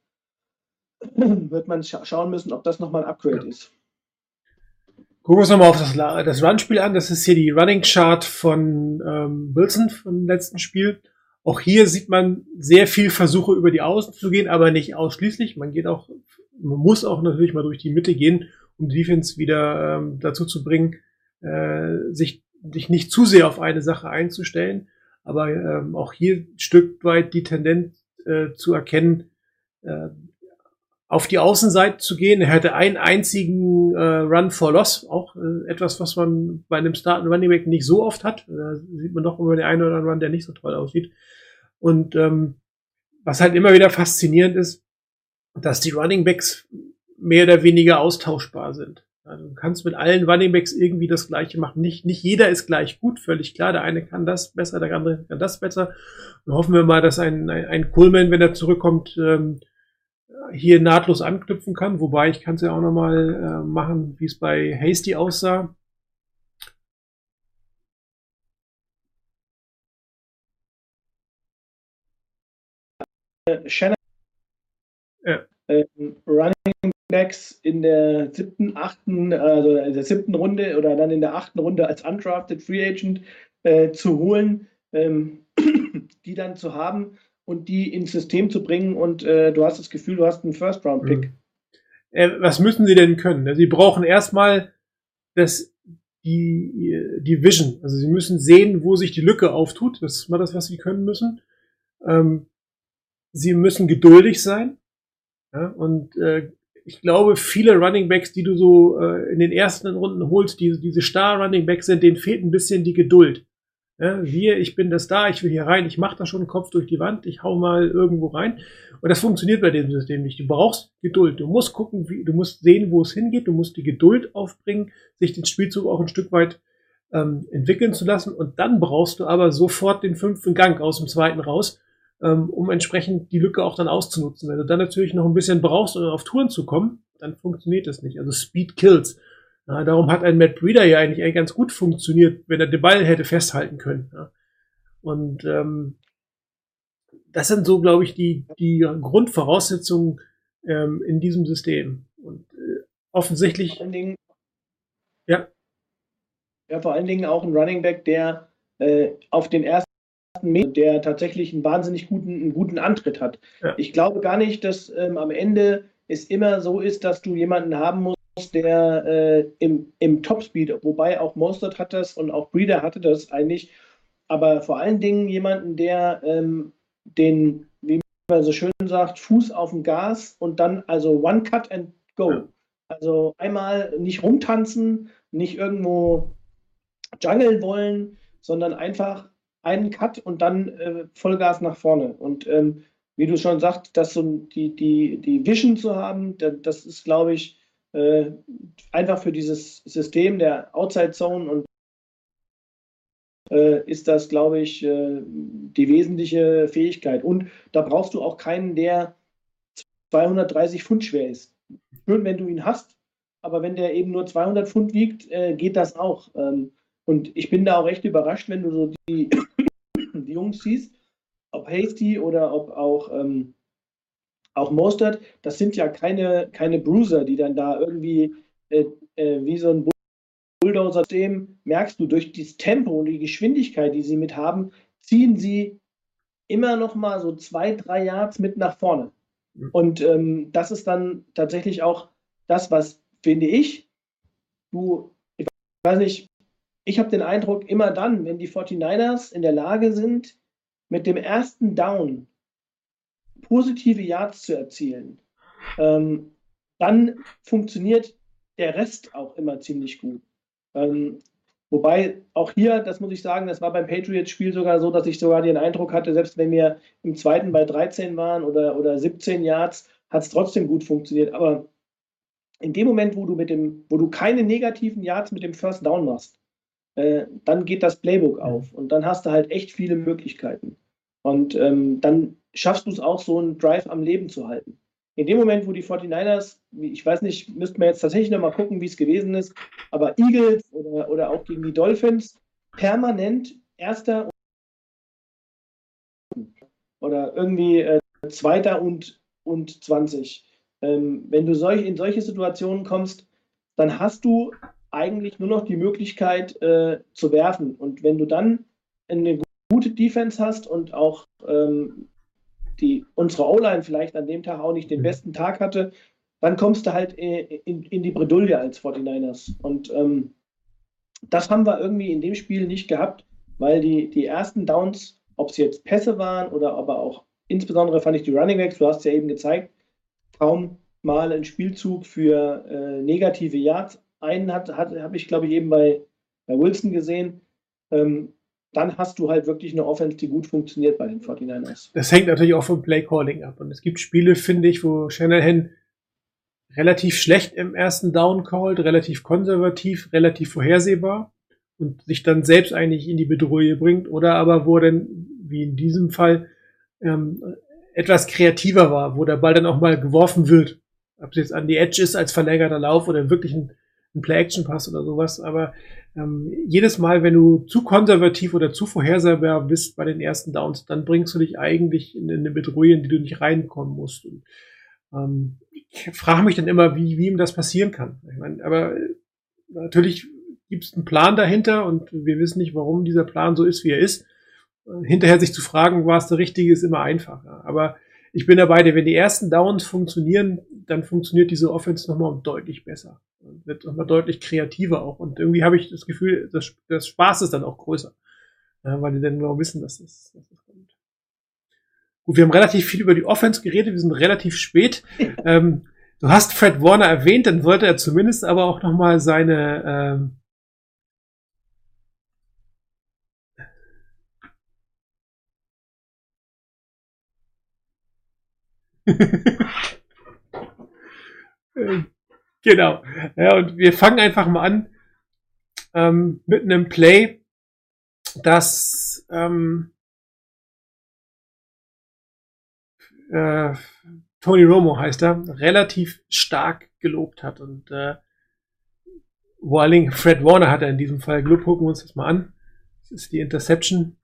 wird man scha schauen müssen, ob das nochmal ein Upgrade Ja. ist. Gucken wir uns nochmal auf das, das Run-Spiel an. Das ist hier die Running Chart von ähm, Wilson vom letzten Spiel. Auch hier sieht man sehr viel Versuche über die Außen zu gehen, aber nicht ausschließlich. Man geht auch, man muss auch natürlich mal durch die Mitte gehen, um die Defense wieder ähm, dazu zu bringen, äh, sich, sich nicht zu sehr auf eine Sache einzustellen. Aber ähm, auch hier ein Stück weit die Tendenz äh, zu erkennen, äh, auf die Außenseite zu gehen. Er hatte einen einzigen äh, Run for Loss, auch äh, etwas, was man bei einem Start Running Back nicht so oft hat. Da sieht man doch immer den einen oder anderen Run, der nicht so toll aussieht. Und ähm, was halt immer wieder faszinierend ist, dass die Running Backs mehr oder weniger austauschbar sind. Also du kannst mit allen Running Backs irgendwie das Gleiche machen. Nicht, nicht jeder ist gleich gut, völlig klar. Der eine kann das besser, der andere kann das besser. Und hoffen wir mal, dass ein, ein, ein Coleman, wenn er zurückkommt, ähm, hier nahtlos anknüpfen kann. Wobei ich kann es ja auch nochmal äh, machen, wie es bei Hasty aussah. Shannon Ja. ähm, Running Backs in der siebten, achten, also in der siebten Runde oder dann in der achten Runde als undrafted Free Agent äh, zu holen, ähm, die dann zu haben und die ins System zu bringen und äh, du hast das Gefühl, du hast einen First Round Pick. Mhm. Äh, was müssen sie denn können? Sie brauchen erstmal das, die, die Vision. Also sie müssen sehen, wo sich die Lücke auftut. Das ist mal das, was sie können müssen. Ähm, sie müssen geduldig sein. Ja, und äh, ich glaube, viele Running Backs, die du so äh, in den ersten Runden holst, die, diese Star Running Backs sind, denen fehlt ein bisschen die Geduld. Ja, hier, ich bin das da, ich will hier rein, ich mache da schon den Kopf durch die Wand, ich hau mal irgendwo rein. Und das funktioniert bei dem System nicht. Du brauchst Geduld. Du musst gucken, wie, du musst sehen, wo es hingeht. Du musst die Geduld aufbringen, sich den Spielzug auch ein Stück weit ähm, entwickeln zu lassen. Und dann brauchst du aber sofort den fünften Gang aus dem zweiten raus, ähm, um entsprechend die Lücke auch dann auszunutzen. Wenn du dann natürlich noch ein bisschen brauchst, um auf Touren zu kommen, dann funktioniert das nicht. Also Speed kills. Ja, darum hat ein Matt Breeder ja eigentlich, ganz gut funktioniert, wenn er den Ball hätte festhalten können. Ja. Und ähm, das sind so, glaube ich, die, die Grundvoraussetzungen ähm, in diesem System. Und äh, offensichtlich, Vor allen Dingen, ja, ja, vor allen Dingen auch ein Running Back, der äh, auf den ersten Meter, der tatsächlich einen wahnsinnig guten, einen guten Antritt hat. Ja. Ich glaube gar nicht, dass ähm, am Ende es immer so ist, dass du jemanden haben musst, der äh, im, im Topspeed, wobei auch Mostert hat das und auch Breeder hatte das eigentlich, aber vor allen Dingen jemanden, der ähm, den, wie man so schön sagt, Fuß auf dem Gas und dann also One Cut and Go. Ja. Also einmal nicht rumtanzen, nicht irgendwo jungeln wollen, sondern einfach einen Cut und dann äh, Vollgas nach vorne. Und ähm, wie du schon sagst, das so die, die, die Vision zu haben, da, das ist, glaube ich, äh, einfach für dieses System der Outside Zone und äh, ist das, glaube ich, äh, die wesentliche Fähigkeit. Und da brauchst du auch keinen, der 230 Pfund schwer ist. Schön, wenn du ihn hast, aber wenn der eben nur 200 Pfund wiegt, äh, geht das auch. Ähm, und ich bin da auch recht überrascht, wenn du so die, die Jungs siehst, ob Hasty oder ob auch, ähm, auch Mostert, das sind ja keine, keine Bruiser, die dann da irgendwie äh, äh, wie so ein Bulldozer-System, merkst du, durch das Tempo und die Geschwindigkeit, die sie mit haben, ziehen sie immer noch mal so zwei, drei Yards mit nach vorne. Mhm. Und ähm, das ist dann tatsächlich auch das, was, finde ich, du, ich weiß nicht, ich habe den Eindruck, immer dann, wenn die 49ers in der Lage sind, mit dem ersten Down positive Yards zu erzielen, ähm, dann funktioniert der Rest auch immer ziemlich gut. Ähm, wobei auch hier, das muss ich sagen, das war beim Patriots-Spiel sogar so, dass ich sogar den Eindruck hatte, selbst wenn wir im zweiten bei 13 waren oder, oder 17 Yards, hat es trotzdem gut funktioniert. Aber in dem Moment, wo du mit dem, wo du keine negativen Yards mit dem First Down machst, äh, dann geht das Playbook auf und dann hast du halt echt viele Möglichkeiten. Und ähm, dann schaffst du es auch, so einen Drive am Leben zu halten. In dem Moment, wo die 49ers, ich weiß nicht, müssten wir jetzt tatsächlich nochmal gucken, wie es gewesen ist, aber Eagles oder, oder auch gegen die Dolphins permanent erster oder irgendwie äh, zweiter und, und 20. Ähm, wenn du solch, in solche Situationen kommst, dann hast du eigentlich nur noch die Möglichkeit äh, zu werfen. Und wenn du dann eine gute Defense hast und auch ähm, die, unsere O-Line vielleicht an dem Tag auch nicht den besten Tag hatte, dann kommst du halt in, in die Bredouille als 49ers. Und ähm, das haben wir irgendwie in dem Spiel nicht gehabt. weil die, die ersten Downs, ob es jetzt Pässe waren oder aber auch insbesondere fand ich die Running Backs, du hast es ja eben gezeigt, kaum mal ein Spielzug für äh, negative Yards. Einen hat, hat, habe ich, glaube ich, eben bei, bei Wilson gesehen. Ähm, dann hast du halt wirklich eine Offense, die gut funktioniert bei den 49ers. Das hängt natürlich auch vom Play Calling ab. Und es gibt Spiele, finde ich, wo Shanahan relativ schlecht im ersten Down callt, relativ konservativ, relativ vorhersehbar und sich dann selbst eigentlich in die Bedrohung bringt. Oder aber wo dann, wie in diesem Fall, ähm, etwas kreativer war, wo der Ball dann auch mal geworfen wird. Ob es jetzt an die Edge ist als verlängerter Lauf oder wirklich ein, ein Play-Action-Pass oder sowas. Aber ähm, jedes Mal, wenn du zu konservativ oder zu vorhersehbar bist bei den ersten Downs, dann bringst du dich eigentlich in, in eine Bedrohung, in die du nicht reinkommen musst. Und, ähm, ich frage mich dann immer, wie, wie ihm das passieren kann. Ich meine, aber äh, natürlich gibt es einen Plan dahinter und wir wissen nicht, warum dieser Plan so ist, wie er ist. Hinterher sich zu fragen, war es der richtige, ist immer einfacher. Aber ich bin dabei, wenn die ersten Downs funktionieren, dann funktioniert diese Offense nochmal deutlich besser wird nochmal deutlich kreativer auch. Und irgendwie habe ich das Gefühl, das, das Spaß ist dann auch größer. Ja, weil die dann genau wissen, dass das, dass das kommt. Gut, wir haben relativ viel über die Offense geredet, wir sind relativ spät. ähm, du hast Fred Warner erwähnt, dann wollte er zumindest aber auch nochmal seine ähm, Genau. Ja, und wir fangen einfach mal an ähm, mit einem Play, das ähm, äh, Tony Romo heißt er, relativ stark gelobt hat. Und äh, Dingen Fred Warner hat er in diesem Fall gelobt. Gucken wir uns das mal an. Das ist die Interception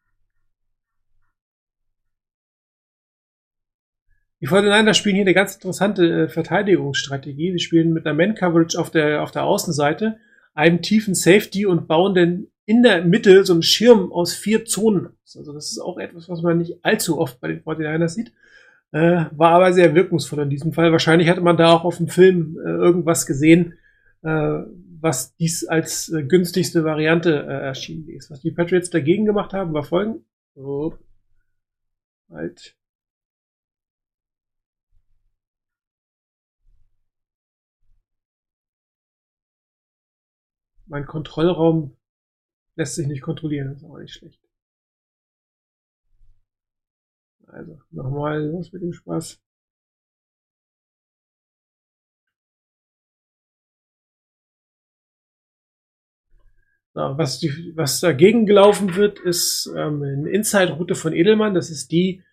Die 49ers spielen hier eine ganz interessante äh, Verteidigungsstrategie. Sie spielen mit einer Man-Coverage auf der, auf der Außenseite, einem tiefen Safety und bauen dann in der Mitte so einen Schirm aus vier Zonen. Also das ist auch etwas, was man nicht allzu oft bei den 49ers sieht. Äh, war aber sehr wirkungsvoll in diesem Fall. Wahrscheinlich hatte man da auch auf dem Film äh, irgendwas gesehen, äh, was dies als äh, günstigste Variante äh, erschienen ist. Was die Patriots dagegen gemacht haben, war folgend. Oh. Halt. Mein Kontrollraum lässt sich nicht kontrollieren, ist auch nicht schlecht. Also, nochmal los mit dem Spaß. So, was, die, was dagegen gelaufen wird, ist ähm, eine Inside-Route von Edelmann. Das ist die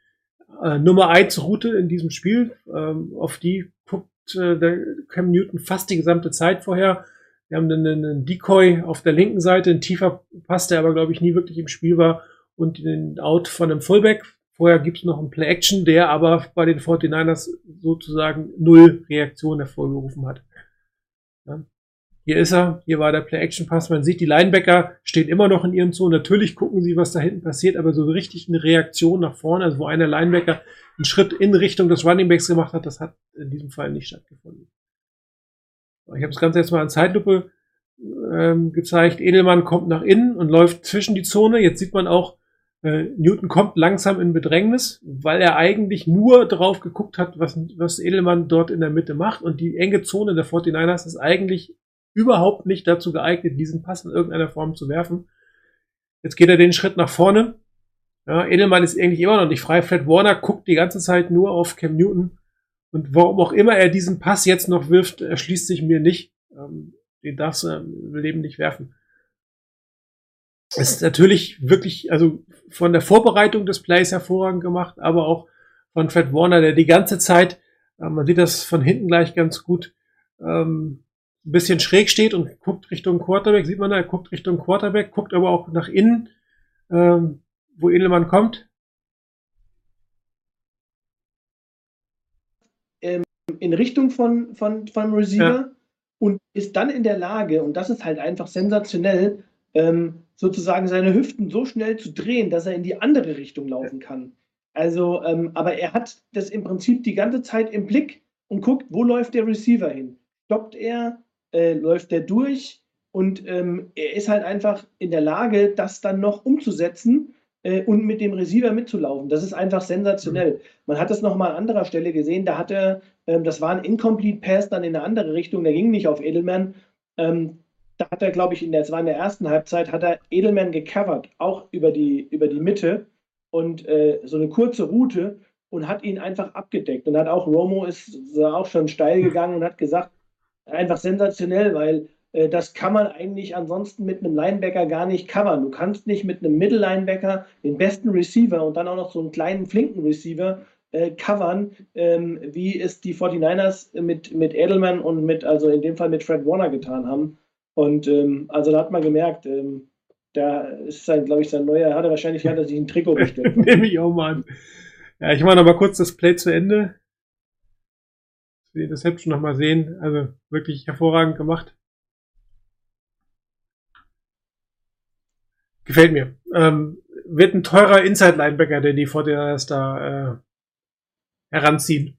äh, Nummer 1 Route in diesem Spiel. Ähm, auf die guckt äh, der Cam Newton fast die gesamte Zeit vorher. Wir haben einen, einen Decoy auf der linken Seite, ein tiefer Pass, der aber, glaube ich, nie wirklich im Spiel war und den Out von einem Fullback. Vorher gibt es noch einen Play-Action, der aber bei den 49ers sozusagen null Reaktion hervorgerufen hat. Ja. Hier ist er, hier war der Play-Action-Pass. Man sieht, die Linebacker stehen immer noch in ihren Zonen. Natürlich gucken sie, was da hinten passiert, aber so richtig eine Reaktion nach vorne, also wo einer Linebacker einen Schritt in Richtung des Runningbacks gemacht hat, das hat in diesem Fall nicht stattgefunden. Ich habe das Ganze jetzt mal in Zeitlupe ähm, gezeigt. Edelmann kommt nach innen und läuft zwischen die Zone. Jetzt sieht man auch, äh, Newton kommt langsam in Bedrängnis, weil er eigentlich nur drauf geguckt hat, was, was Edelmann dort in der Mitte macht. Und die enge Zone der 49ers ist eigentlich überhaupt nicht dazu geeignet, diesen Pass in irgendeiner Form zu werfen. Jetzt geht er den Schritt nach vorne. Ja, Edelmann ist eigentlich immer noch nicht frei. Fred Warner guckt die ganze Zeit nur auf Cam Newton und warum auch immer er diesen Pass jetzt noch wirft, erschließt sich mir nicht. Ähm, den darfst du im Leben nicht werfen. Es ist natürlich wirklich, also von der Vorbereitung des Plays hervorragend gemacht, aber auch von Fred Warner, der die ganze Zeit, äh, man sieht das von hinten gleich ganz gut, ähm, ein bisschen schräg steht und guckt Richtung Quarterback, sieht man da, er guckt Richtung Quarterback, guckt aber auch nach innen, ähm, wo Edelmann kommt, in Richtung von, von, von Receiver ja. und ist dann in der Lage, und das ist halt einfach sensationell, ähm, sozusagen seine Hüften so schnell zu drehen, dass er in die andere Richtung laufen kann. Also, ähm, aber er hat das im Prinzip die ganze Zeit im Blick und guckt, wo läuft der Receiver hin? Stoppt er? Äh, läuft er durch? Und ähm, er ist halt einfach in der Lage, das dann noch umzusetzen äh, und mit dem Receiver mitzulaufen. Das ist einfach sensationell. Man hat das nochmal an anderer Stelle gesehen. Da hat er, das war ein Incomplete Pass dann in eine andere Richtung. Der ging nicht auf Edelman. Ähm, da hat er, glaube ich, in der, war in der ersten Halbzeit, hat er Edelman gecovert, auch über die, über die Mitte und äh, so eine kurze Route und hat ihn einfach abgedeckt. Und hat auch Romo ist auch schon steil gegangen und hat gesagt, einfach sensationell, weil äh, das kann man eigentlich ansonsten mit einem Linebacker gar nicht covern. Du kannst nicht mit einem Mittellinebacker den besten Receiver und dann auch noch so einen kleinen flinken Receiver äh, covern, ähm, wie es die 49ers mit, mit Edelman und mit, also in dem Fall mit Fred Warner getan haben. Und ähm, also da hat man gemerkt, ähm, da ist sein, glaube ich, sein neuer, hat er wahrscheinlich hat er sich ein Trikot bestellt. Nehme ich auch mal an. Ja, ich mache noch mal kurz das Play zu Ende. Dass wir das Häppchen noch mal sehen. Also wirklich hervorragend gemacht. Gefällt mir. Ähm, wird ein teurer Inside-Linebacker, der die 49ers da äh, heranziehen.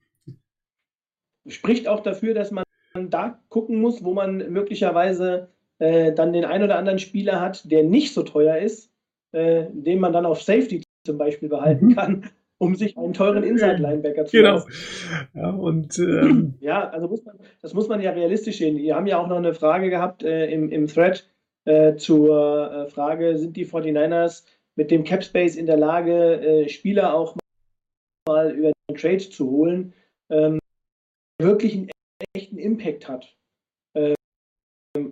Spricht auch dafür, dass man da gucken muss, wo man möglicherweise äh, dann den einen oder anderen Spieler hat, der nicht so teuer ist, äh, den man dann auf Safety zum Beispiel behalten Mhm. kann, um sich einen teuren Inside-Linebacker zu Genau. leisten. Ja, und ähm, Ja, also muss man, das muss man ja realistisch sehen. Wir haben ja auch noch eine Frage gehabt äh, im, im Thread äh, zur äh, Frage, sind die 49ers mit dem Cap Space in der Lage, äh, Spieler auch mal über Trade zu holen, ähm, wirklich einen echten Impact hat. Ähm,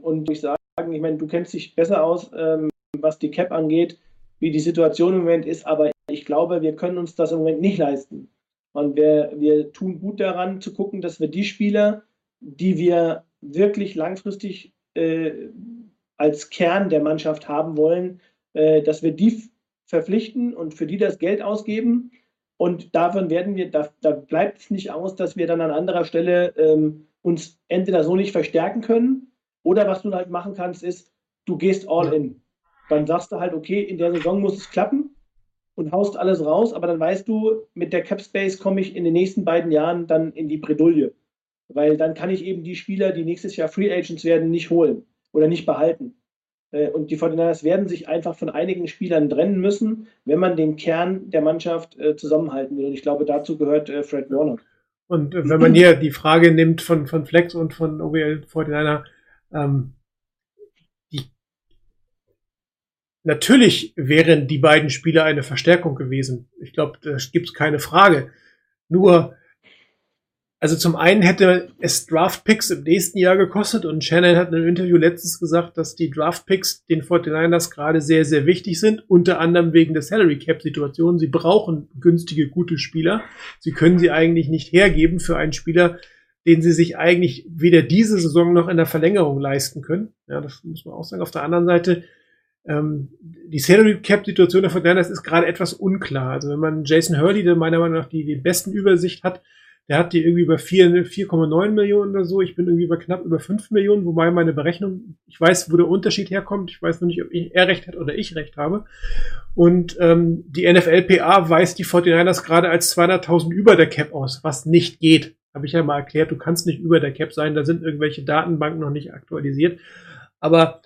und ich sage, ich meine, du kennst dich besser aus, ähm, was die Cap angeht, wie die Situation im Moment ist, aber ich glaube, wir können uns das im Moment nicht leisten. Und wir, wir tun gut daran zu gucken, dass wir die Spieler, die wir wirklich langfristig äh, als Kern der Mannschaft haben wollen, äh, dass wir die verpflichten und für die das Geld ausgeben. Und davon werden wir, da, da bleibt es nicht aus, dass wir dann an anderer Stelle ähm, uns entweder so nicht verstärken können oder was du halt machen kannst, ist, du gehst all in. Dann sagst du halt, okay, in der Saison muss es klappen und haust alles raus, aber dann weißt du, mit der Cap Space komme ich in den nächsten beiden Jahren dann in die Bredouille. Weil dann kann ich eben die Spieler, die nächstes Jahr Free Agents werden, nicht holen oder nicht behalten. Äh, Und die 49ers werden sich einfach von einigen Spielern trennen müssen, wenn man den Kern der Mannschaft äh, zusammenhalten will. Und ich glaube, dazu gehört äh, Fred Warner. Und wenn man hier die Frage nimmt von, von Flex und von OWL 49er, ähm, die, natürlich wären die beiden Spieler eine Verstärkung gewesen. Ich glaube, da gibt es keine Frage. Nur, also zum einen hätte es Draft-Picks im nächsten Jahr gekostet und Shannon hat in einem Interview letztens gesagt, dass die Draft-Picks den 49ers gerade sehr, sehr wichtig sind, unter anderem wegen der Salary-Cap-Situation. Sie brauchen günstige, gute Spieler. Sie können sie eigentlich nicht hergeben für einen Spieler, den sie sich eigentlich weder diese Saison noch in der Verlängerung leisten können. Ja, das muss man auch sagen. Auf der anderen Seite, ähm, die Salary Cap Situation der 49ers ist gerade etwas unklar. Also wenn man Jason Hurley, der meiner Meinung nach die, die besten Übersicht hat, der hat die irgendwie über 4 4,9 Millionen oder so. Ich bin irgendwie über knapp über 5 Millionen, wobei meine Berechnung, ich weiß, wo der Unterschied herkommt. Ich weiß noch nicht, ob er recht hat oder ich recht habe. Und ähm, die NFLPA weist die 49ers gerade als 200.000 über der Cap aus, was nicht geht. Habe ich ja mal erklärt, du kannst nicht über der Cap sein, da sind irgendwelche Datenbanken noch nicht aktualisiert. Aber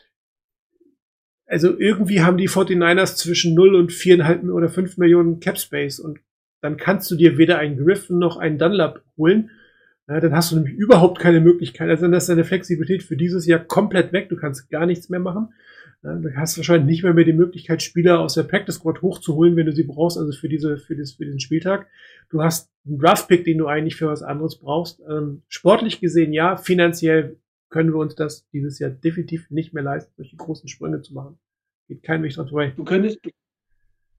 also irgendwie haben die 49ers zwischen 0 und 4,5 oder 5 Millionen Cap Space und dann kannst du dir weder einen Griffin noch einen Dunlap holen. Ja, dann hast du nämlich überhaupt keine Möglichkeit. Also dann ist deine Flexibilität für dieses Jahr komplett weg. Du kannst gar nichts mehr machen. Ja, du hast wahrscheinlich nicht mehr, mehr die Möglichkeit, Spieler aus der Practice Squad hochzuholen, wenn du sie brauchst, also für diese, für, das, für den Spieltag. Du hast einen Draft-Pick, den du eigentlich für was anderes brauchst. Ähm, sportlich gesehen ja, finanziell können wir uns das dieses Jahr definitiv nicht mehr leisten, solche großen Sprünge zu machen. Geht kein Weg dran vorbei. Du könntest, du,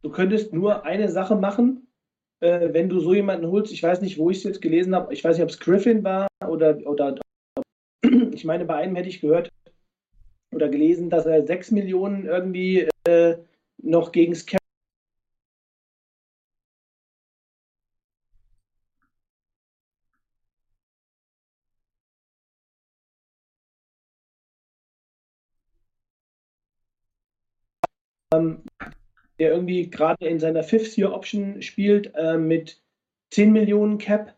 du könntest nur eine Sache machen, äh, wenn du so jemanden holst. Ich weiß nicht, wo ich es jetzt gelesen habe. Ich weiß nicht, ob es Griffin war oder, oder ich meine, bei einem hätte ich gehört oder gelesen, dass er 6 Millionen irgendwie äh, noch gegen das Cap ähm, der irgendwie gerade in seiner Fifth-Year-Option spielt äh, mit 10 Millionen Cap,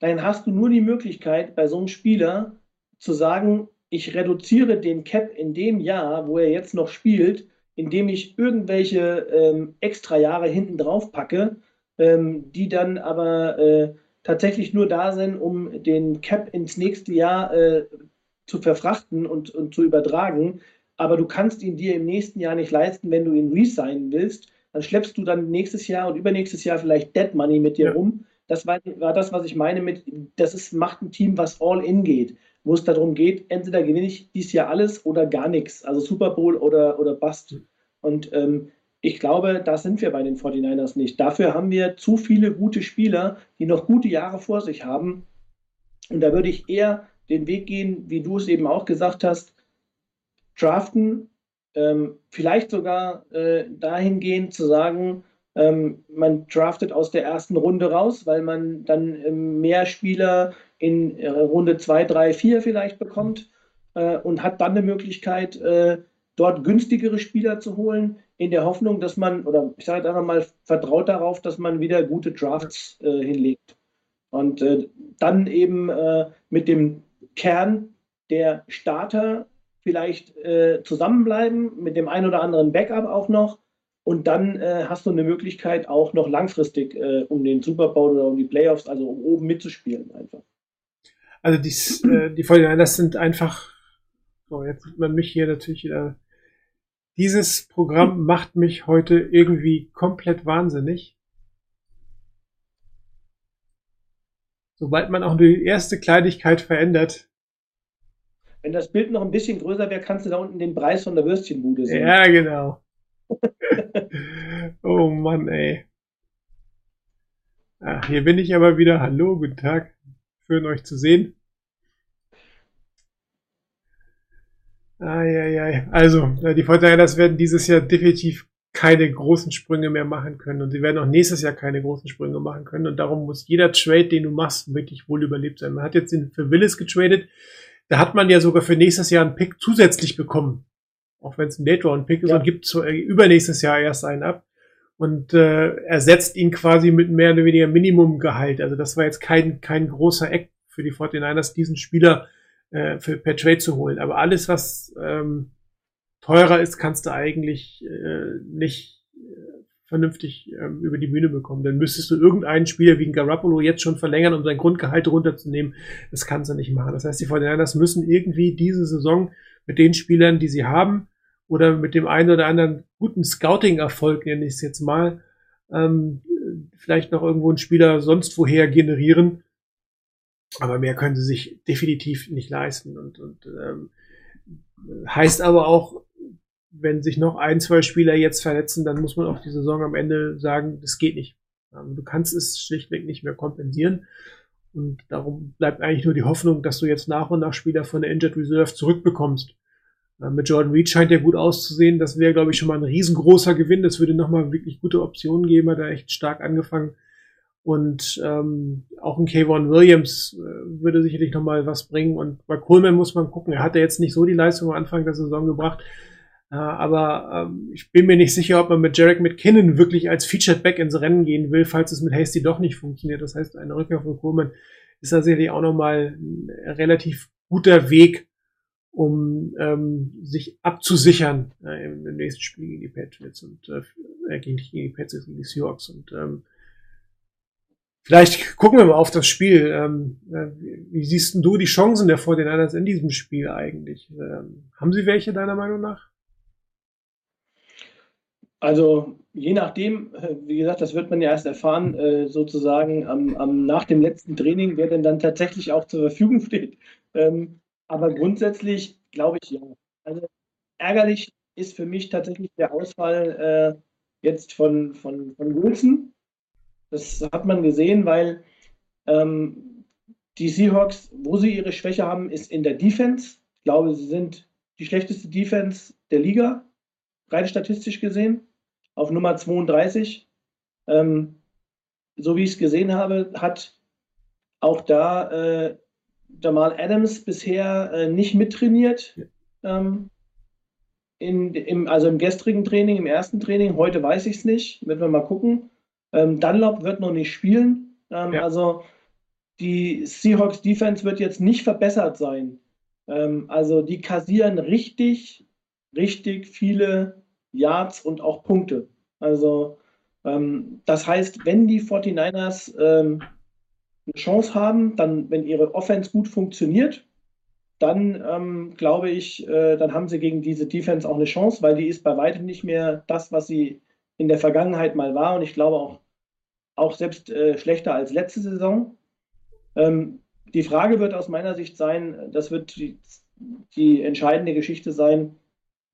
dann hast du nur die Möglichkeit, bei so einem Spieler zu sagen, ich reduziere den Cap in dem Jahr, wo er jetzt noch spielt, indem ich irgendwelche ähm, extra Jahre hinten drauf packe, ähm, die dann aber äh, tatsächlich nur da sind, um den Cap ins nächste Jahr äh, zu verfrachten und, und zu übertragen. Aber du kannst ihn dir im nächsten Jahr nicht leisten, wenn du ihn resignen willst. Dann schleppst du dann nächstes Jahr und übernächstes Jahr vielleicht Dead Money mit dir Ja. rum. Das war, war das, was ich meine mit, das ist, macht ein Team, was all in geht, wo es darum geht, entweder gewinne ich dieses Jahr alles oder gar nichts, also Super Bowl oder, oder Bust. Und ähm, ich glaube, da sind wir bei den 49ers nicht. Dafür haben wir zu viele gute Spieler, die noch gute Jahre vor sich haben. Und da würde ich eher den Weg gehen, wie du es eben auch gesagt hast, draften, ähm, vielleicht sogar äh, dahingehend zu sagen, ähm, man draftet aus der ersten Runde raus, weil man dann ähm, mehr Spieler in äh, Runde 2, 3, 4 vielleicht bekommt äh, und hat dann eine Möglichkeit, äh, dort günstigere Spieler zu holen, in der Hoffnung, dass man, oder ich sage jetzt einfach mal, vertraut darauf, dass man wieder gute Drafts äh, hinlegt. Und äh, dann eben mit dem Kern der Starter vielleicht äh, zusammenbleiben, mit dem ein oder anderen Backup auch noch. Und dann äh, hast du eine Möglichkeit, auch noch langfristig äh, um den Super Bowl oder um die Playoffs, also um oben mitzuspielen einfach. Also die, äh, die 49ers sind einfach, so jetzt sieht man mich hier natürlich wieder. Dieses Programm macht mich heute irgendwie komplett wahnsinnig. Sobald man auch nur die erste Kleinigkeit verändert. Wenn das Bild noch ein bisschen größer wäre, kannst du da unten den Preis von der Würstchenbude sehen. Ja, genau. oh Mann, ey. Ach, hier bin ich aber wieder. Hallo, guten Tag. Schön euch zu sehen. Eieiei. Also, die Fortinanders werden dieses Jahr definitiv keine großen Sprünge mehr machen können und sie werden auch nächstes Jahr keine großen Sprünge machen können und darum muss jeder Trade, den du machst, wirklich wohl überlebt sein. Man hat jetzt den für Willis getradet, da hat man ja sogar für nächstes Jahr einen Pick zusätzlich bekommen, auch wenn es ein Late-Round-Pick ist Ja. und gibt zu, äh, übernächstes Jahr erst einen ab und äh, ersetzt ihn quasi mit mehr oder weniger Minimumgehalt. Also das war jetzt kein, kein großer Eck für die 49ers, diesen Spieler äh, für, per Trade zu holen. Aber alles, was ähm, teurer ist, kannst du eigentlich äh, nicht vernünftig ähm, über die Bühne bekommen. Dann müsstest du irgendeinen Spieler wie ein Garoppolo jetzt schon verlängern, um sein Grundgehalt runterzunehmen. Das kannst du nicht machen. Das heißt, die 49ers müssen irgendwie diese Saison mit den Spielern, die sie haben, oder mit dem einen oder anderen guten Scouting-Erfolg, nenne ich es jetzt mal, ähm, vielleicht noch irgendwo einen Spieler sonst woher generieren. Aber mehr können sie sich definitiv nicht leisten. Und, und ähm, heißt aber auch, wenn sich noch ein, zwei Spieler jetzt verletzen, dann muss man auch die Saison am Ende sagen, das geht nicht. Ähm, Du kannst es schlichtweg nicht mehr kompensieren. Und darum bleibt eigentlich nur die Hoffnung, dass du jetzt nach und nach Spieler von der Injured Reserve zurückbekommst. Äh, Mit Jordan Reed scheint ja gut auszusehen. Das wäre, glaube ich, schon mal ein riesengroßer Gewinn. Das würde nochmal wirklich gute Optionen geben. Hat er echt stark angefangen. Und ähm, auch ein Kayvon Williams äh, würde sicherlich nochmal was bringen. Und bei Coleman muss man gucken. Er hatte jetzt nicht so die Leistung am Anfang der Saison gebracht. Äh, aber ähm, ich bin mir nicht sicher, ob man mit Jarek McKinnon wirklich als Featured Back ins Rennen gehen will, falls es mit Hasty doch nicht funktioniert. Das heißt, eine Rückkehr von Coleman ist da sicherlich auch nochmal ein relativ guter Weg, um ähm, sich abzusichern äh, im, im nächsten Spiel gegen die Patriots und äh, gegen, nicht gegen die Patriots, gegen die Seahawks. Und ähm, vielleicht gucken wir mal auf das Spiel. Ähm, äh, wie, wie siehst denn du die Chancen der 49ers in diesem Spiel eigentlich? Ähm, haben sie welche deiner Meinung nach? Also je nachdem, äh, wie gesagt, das wird man ja erst erfahren, äh, sozusagen am, am, nach dem letzten Training, wer denn dann tatsächlich auch zur Verfügung steht. Ähm, aber grundsätzlich glaube ich ja. Also ärgerlich ist für mich tatsächlich der Ausfall äh, jetzt von, von, von Wilson. Das hat man gesehen, weil ähm, die Seahawks, wo sie ihre Schwäche haben, ist in der Defense. Ich glaube, sie sind die schlechteste Defense der Liga, rein statistisch gesehen, auf Nummer 32. Ähm, so wie ich es gesehen habe, hat auch da äh, Jamal Adams bisher äh, nicht mittrainiert. Ähm, in, im, also im gestrigen Training, im ersten Training. Heute weiß ich es nicht. Werden wir mal gucken. Ähm, Dunlop wird noch nicht spielen. Ähm, Ja. Also die Seahawks Defense wird jetzt nicht verbessert sein. Ähm, also die kassieren richtig, richtig viele Yards und auch Punkte. Also ähm, das heißt, wenn die 49ers ähm, eine Chance haben, dann, wenn ihre Offense gut funktioniert, dann ähm, glaube ich, äh, dann haben sie gegen diese Defense auch eine Chance, weil die ist bei weitem nicht mehr das, was sie in der Vergangenheit mal war und ich glaube auch, auch selbst äh, schlechter als letzte Saison. Ähm, die Frage wird aus meiner Sicht sein, das wird die, die entscheidende Geschichte sein,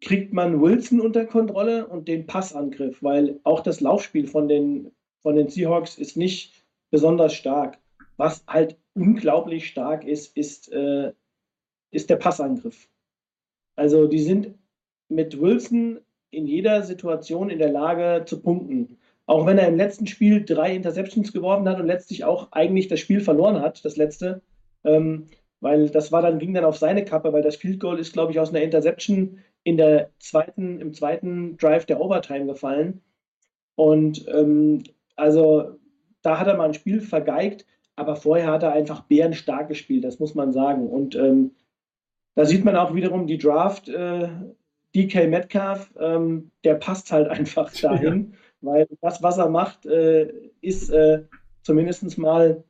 kriegt man Wilson unter Kontrolle und den Passangriff, weil auch das Laufspiel von den, von den Seahawks ist nicht besonders stark. Was halt unglaublich stark ist, ist, äh, ist der Passangriff. Also die sind mit Wilson in jeder Situation in der Lage zu punkten. Auch wenn er im letzten Spiel drei Interceptions geworfen hat und letztlich auch eigentlich das Spiel verloren hat, das letzte, ähm, weil das war dann, ging dann auf seine Kappe, weil das Field Goal ist, glaube ich, aus einer Interception in der zweiten, im zweiten Drive der Overtime gefallen. Und ähm, also da hat er mal ein Spiel vergeigt, aber vorher hat er einfach bärenstark gespielt, das muss man sagen. Und ähm, da sieht man auch wiederum die Draft, äh, DK Metcalf, ähm, der passt halt einfach dahin, ja. weil das, was er macht, äh, ist äh, zumindest mal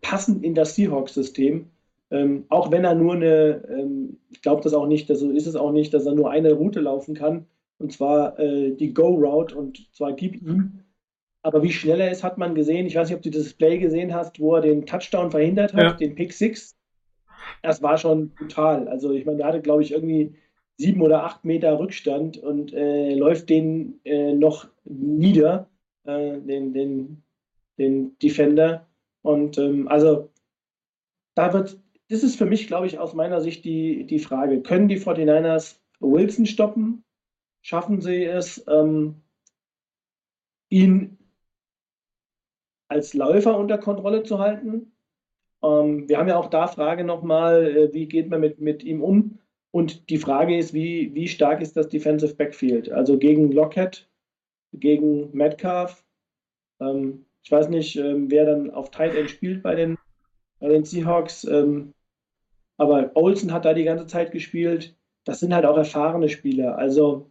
passend in das Seahawks-System. Ähm, auch wenn er nur eine, ähm, ich glaube das auch nicht, so ist es auch nicht, dass er nur eine Route laufen kann, und zwar äh, die Go-Route, und zwar gib ihm. Aber wie schnell er ist, hat man gesehen. Ich weiß nicht, ob du das Display gesehen hast, wo er den Touchdown verhindert hat, ja. den Pick 6. Das war schon brutal. Also, ich meine, der hatte, glaube ich, irgendwie sieben oder acht Meter Rückstand und äh, läuft den äh, noch nieder, äh, den, den, den Defender. Und ähm, also da wird, ist für mich, glaube ich, aus meiner Sicht die, die Frage, können die 49ers Wilson stoppen? Schaffen sie es, ähm, ihn als Läufer unter Kontrolle zu halten? Ähm, wir haben ja auch da Frage nochmal, äh, wie geht man mit, mit ihm um? Und die Frage ist, wie, wie stark ist das Defensive Backfield? Also gegen Lockett, gegen Metcalf. Ähm, ich weiß nicht, ähm, wer dann auf Tight End spielt bei den, bei den Seahawks. Ähm, aber Olsen hat da die ganze Zeit gespielt. Das sind halt auch erfahrene Spieler. Also,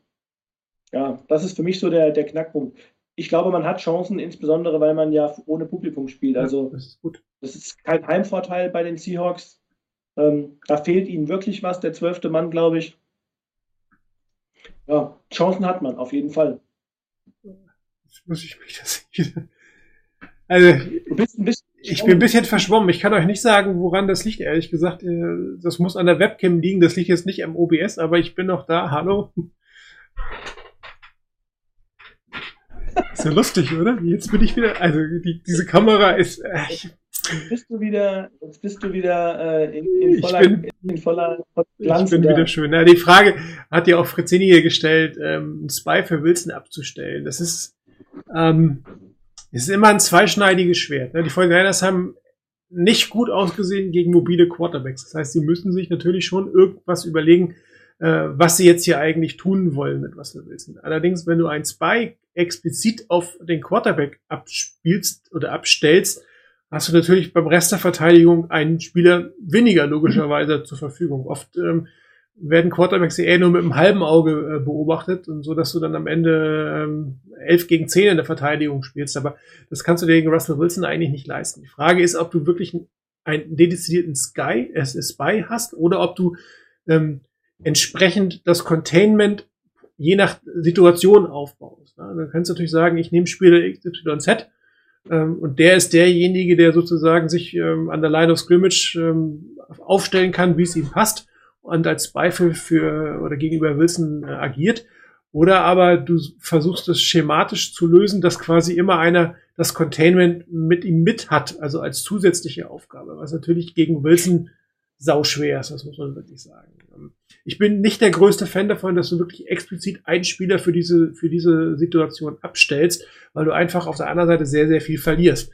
ja, das ist für mich so der, der Knackpunkt. Ich glaube, man hat Chancen, insbesondere weil man ja ohne Publikum spielt. Also, ja, das, ist das ist kein Heimvorteil bei den Seahawks. Ähm, da fehlt ihnen wirklich was, der zwölfte Mann, glaube ich. Ja, Chancen hat man, auf jeden Fall. Jetzt muss ich mich das wieder. Also, bisschen, ich bin ein bisschen verschwommen. Ich kann euch nicht sagen, woran das liegt, ehrlich gesagt. Äh, das muss an der Webcam liegen. Das liegt jetzt nicht am OBS, aber ich bin noch da. Hallo. Ist ja lustig, oder? Jetzt bin ich wieder. Also, die, diese Kamera ist. Äh, Jetzt bist du wieder, jetzt bist du wieder äh, in, in, voller, bin, in voller Glanz. Ich bin wieder schön. Ja, die Frage hat ja auch Frizzini hier gestellt, ähm, Spy für Wilson abzustellen. Das ist, ähm, es ist immer ein zweischneidiges Schwert. Ne? Die 49ers haben nicht gut ausgesehen gegen mobile Quarterbacks. Das heißt, sie müssen sich natürlich schon irgendwas überlegen, äh, was sie jetzt hier eigentlich tun wollen mit Russell Wilson. Allerdings, wenn du ein Spy explizit auf den Quarterback abspielst oder abstellst, hast du natürlich beim Rest der Verteidigung einen Spieler weniger logischerweise zur Verfügung. Oft ähm, werden Quarterbacks eher nur mit einem halben Auge äh, beobachtet und so, dass du dann am Ende ähm, 11 gegen 10 in der Verteidigung spielst. Aber das kannst du dir gegen Russell Wilson eigentlich nicht leisten. Die Frage ist, ob du wirklich einen, dedizierten Sky, ist Spy hast oder ob du ähm, entsprechend das Containment je nach Situation aufbaust. Ne? Dann kannst du natürlich sagen, ich nehme Spieler XYZ ähm, und der ist derjenige, der sozusagen sich ähm, an der Line of Scrimmage ähm, aufstellen kann, wie es ihm passt und als Zweifel für oder gegenüber Wilson äh, agiert. Oder aber du versuchst es schematisch zu lösen, dass quasi immer einer das Containment mit ihm mit hat, also als zusätzliche Aufgabe, was natürlich gegen Wilson sauschwer ist, das muss man wirklich sagen. Ich bin nicht der größte Fan davon, dass du wirklich explizit einen Spieler für diese, für diese Situation abstellst, weil du einfach auf der anderen Seite sehr, sehr viel verlierst.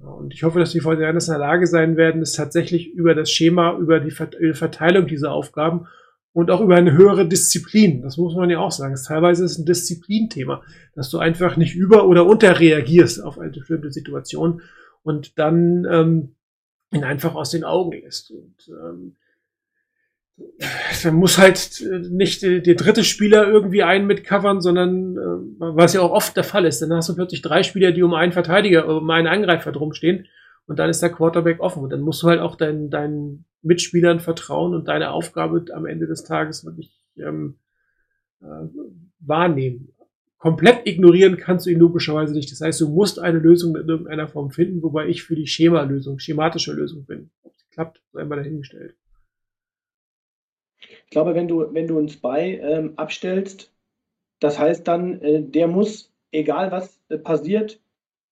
Und ich hoffe, dass die Fortinanders in der Lage sein werden, es tatsächlich über das Schema, über die Verteilung dieser Aufgaben und auch über eine höhere Disziplin, das muss man ja auch sagen, teilweise ist es ein Disziplinthema, dass du einfach nicht über- oder unterreagierst auf eine bestimmte Situation und dann ähm, ihn einfach aus den Augen lässt. Und ähm, da muss halt äh, nicht der, der dritte Spieler irgendwie einen mitcovern, sondern äh, was ja auch oft der Fall ist. Dann hast du plötzlich drei Spieler, die um einen Verteidiger, um einen Angreifer drumstehen und dann ist der Quarterback offen. Und dann musst du halt auch deinen, deinen Mitspielern vertrauen und deine Aufgabe am Ende des Tages wirklich ähm, äh, wahrnehmen. Komplett ignorieren kannst du ihn logischerweise nicht. Das heißt, du musst eine Lösung in irgendeiner Form finden, wobei ich für die Schema-Lösung, schematische Lösung bin. Ob es klappt, sei mal dahingestellt. Ich glaube, wenn du, wenn du einen Spy ähm, abstellst, das heißt dann, äh, der muss, egal was äh, passiert,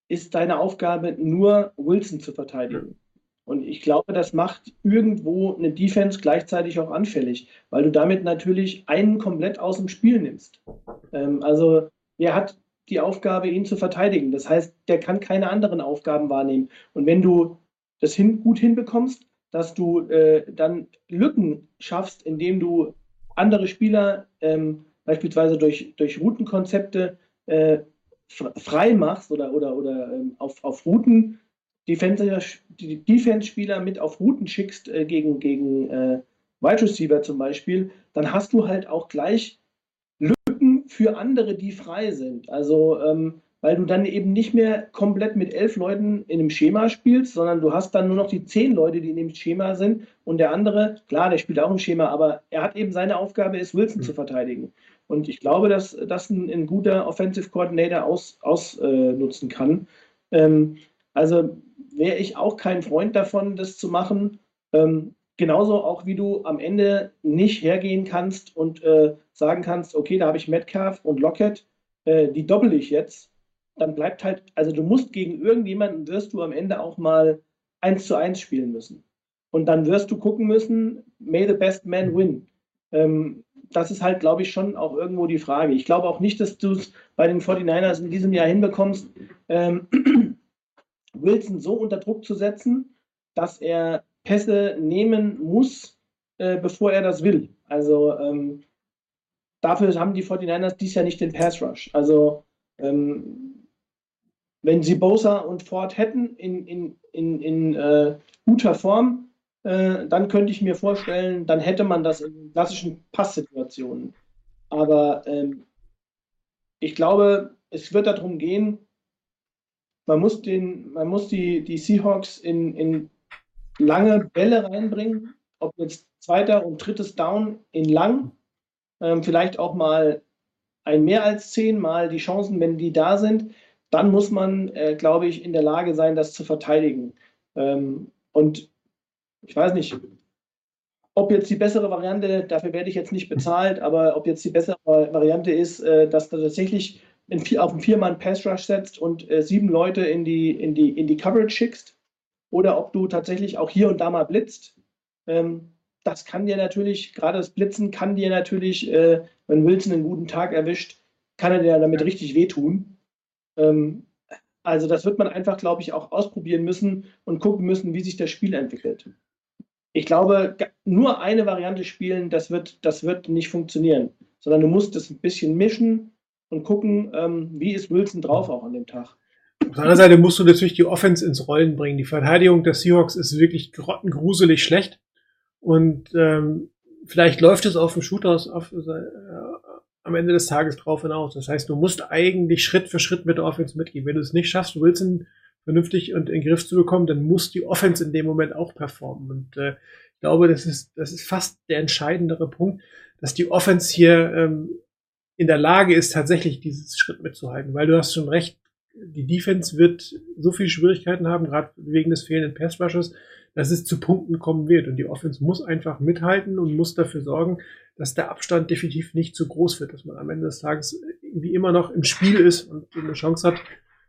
ist deine Aufgabe nur Wilson zu verteidigen. Und ich glaube, das macht irgendwo eine Defense gleichzeitig auch anfällig, weil du damit natürlich einen komplett aus dem Spiel nimmst. Ähm, also er hat die Aufgabe, ihn zu verteidigen. Das heißt, der kann keine anderen Aufgaben wahrnehmen. Und wenn du das hin, gut hinbekommst, dass du äh, dann Lücken schaffst, indem du andere Spieler ähm, beispielsweise durch, durch Routenkonzepte äh, frei machst oder, oder, oder ähm, auf, auf Routen Defense-Spieler mit auf Routen schickst äh, gegen, gegen äh, Wide Receiver zum Beispiel, dann hast du halt auch gleich Lücken für andere, die frei sind. Also, ähm, weil du dann eben nicht mehr komplett mit elf Leuten in einem Schema spielst, sondern du hast dann nur noch die zehn Leute, die in dem Schema sind und der andere, klar, der spielt auch im Schema, aber er hat eben seine Aufgabe, ist Wilson mhm. zu verteidigen. Und ich glaube, dass das ein, ein guter Offensive Coordinator ausnutzen aus, äh, kann. Ähm, also wäre ich auch kein Freund davon, das zu machen. Ähm, genauso auch wie du am Ende nicht hergehen kannst und äh, sagen kannst, okay, da habe ich Metcalf und Lockett, äh, die doppel ich jetzt. Dann bleibt halt, also du musst gegen irgendjemanden, wirst du am Ende auch mal eins zu eins spielen müssen. Und dann wirst du gucken müssen, may the best man win. Ähm, das ist halt, glaube ich, schon auch irgendwo die Frage. Ich glaube auch nicht, dass du es bei den 49ers in diesem Jahr hinbekommst, ähm, Wilson so unter Druck zu setzen, dass er Pässe nehmen muss, äh, bevor er das will. Also ähm, dafür haben die 49ers dies Jahr nicht den Pass Rush. Also ähm, wenn sie Bosa und Ford hätten in, in, in, in äh, guter Form, äh, dann könnte ich mir vorstellen, dann hätte man das in klassischen Passsituationen. Aber ähm, ich glaube, es wird darum gehen, man muss, den, man muss die, die Seahawks in, in lange Bälle reinbringen, ob jetzt zweiter und drittes Down in lang, ähm, vielleicht auch mal ein mehr als zehnmal die Chancen, wenn die da sind, dann muss man, äh, glaube ich, in der Lage sein, das zu verteidigen. Ähm, und ich weiß nicht, ob jetzt die bessere Variante, dafür werde ich jetzt nicht bezahlt, aber ob jetzt die bessere Variante ist, äh, dass da tatsächlich in, auf einen Viermann Pass Rush setzt und äh, sieben Leute in die, in, die, in die Coverage schickst oder ob du tatsächlich auch hier und da mal blitzt. Ähm, das kann dir natürlich, gerade das Blitzen kann dir natürlich, äh, wenn Wilson einen guten Tag erwischt, kann er dir damit richtig wehtun. Ähm, also das wird man einfach, glaube ich, auch ausprobieren müssen und gucken müssen, wie sich das Spiel entwickelt. Ich glaube, nur eine Variante spielen, das wird, das wird nicht funktionieren, sondern du musst es ein bisschen mischen und gucken, ähm, wie ist Wilson drauf auch an dem Tag. Auf der anderen Seite musst du natürlich die Offense ins Rollen bringen. Die Verteidigung der Seahawks ist wirklich grottengruselig schlecht. Und ähm, vielleicht läuft es auf dem Shooters auf, äh, am Ende des Tages drauf hinaus. Das heißt, du musst eigentlich Schritt für Schritt mit der Offense mitgehen. Wenn du es nicht schaffst, Wilson vernünftig und in den Griff zu bekommen, dann muss die Offense in dem Moment auch performen. Und äh, ich glaube, das ist, das ist fast der entscheidendere Punkt, dass die Offense hier ähm, in der Lage ist, tatsächlich dieses Schritt mitzuhalten. Weil du hast schon recht, die Defense wird so viele Schwierigkeiten haben, gerade wegen des fehlenden Pass Rushes, dass es zu Punkten kommen wird. Und die Offense muss einfach mithalten und muss dafür sorgen, dass der Abstand definitiv nicht zu groß wird, dass man am Ende des Tages irgendwie immer noch im Spiel ist und eine Chance hat,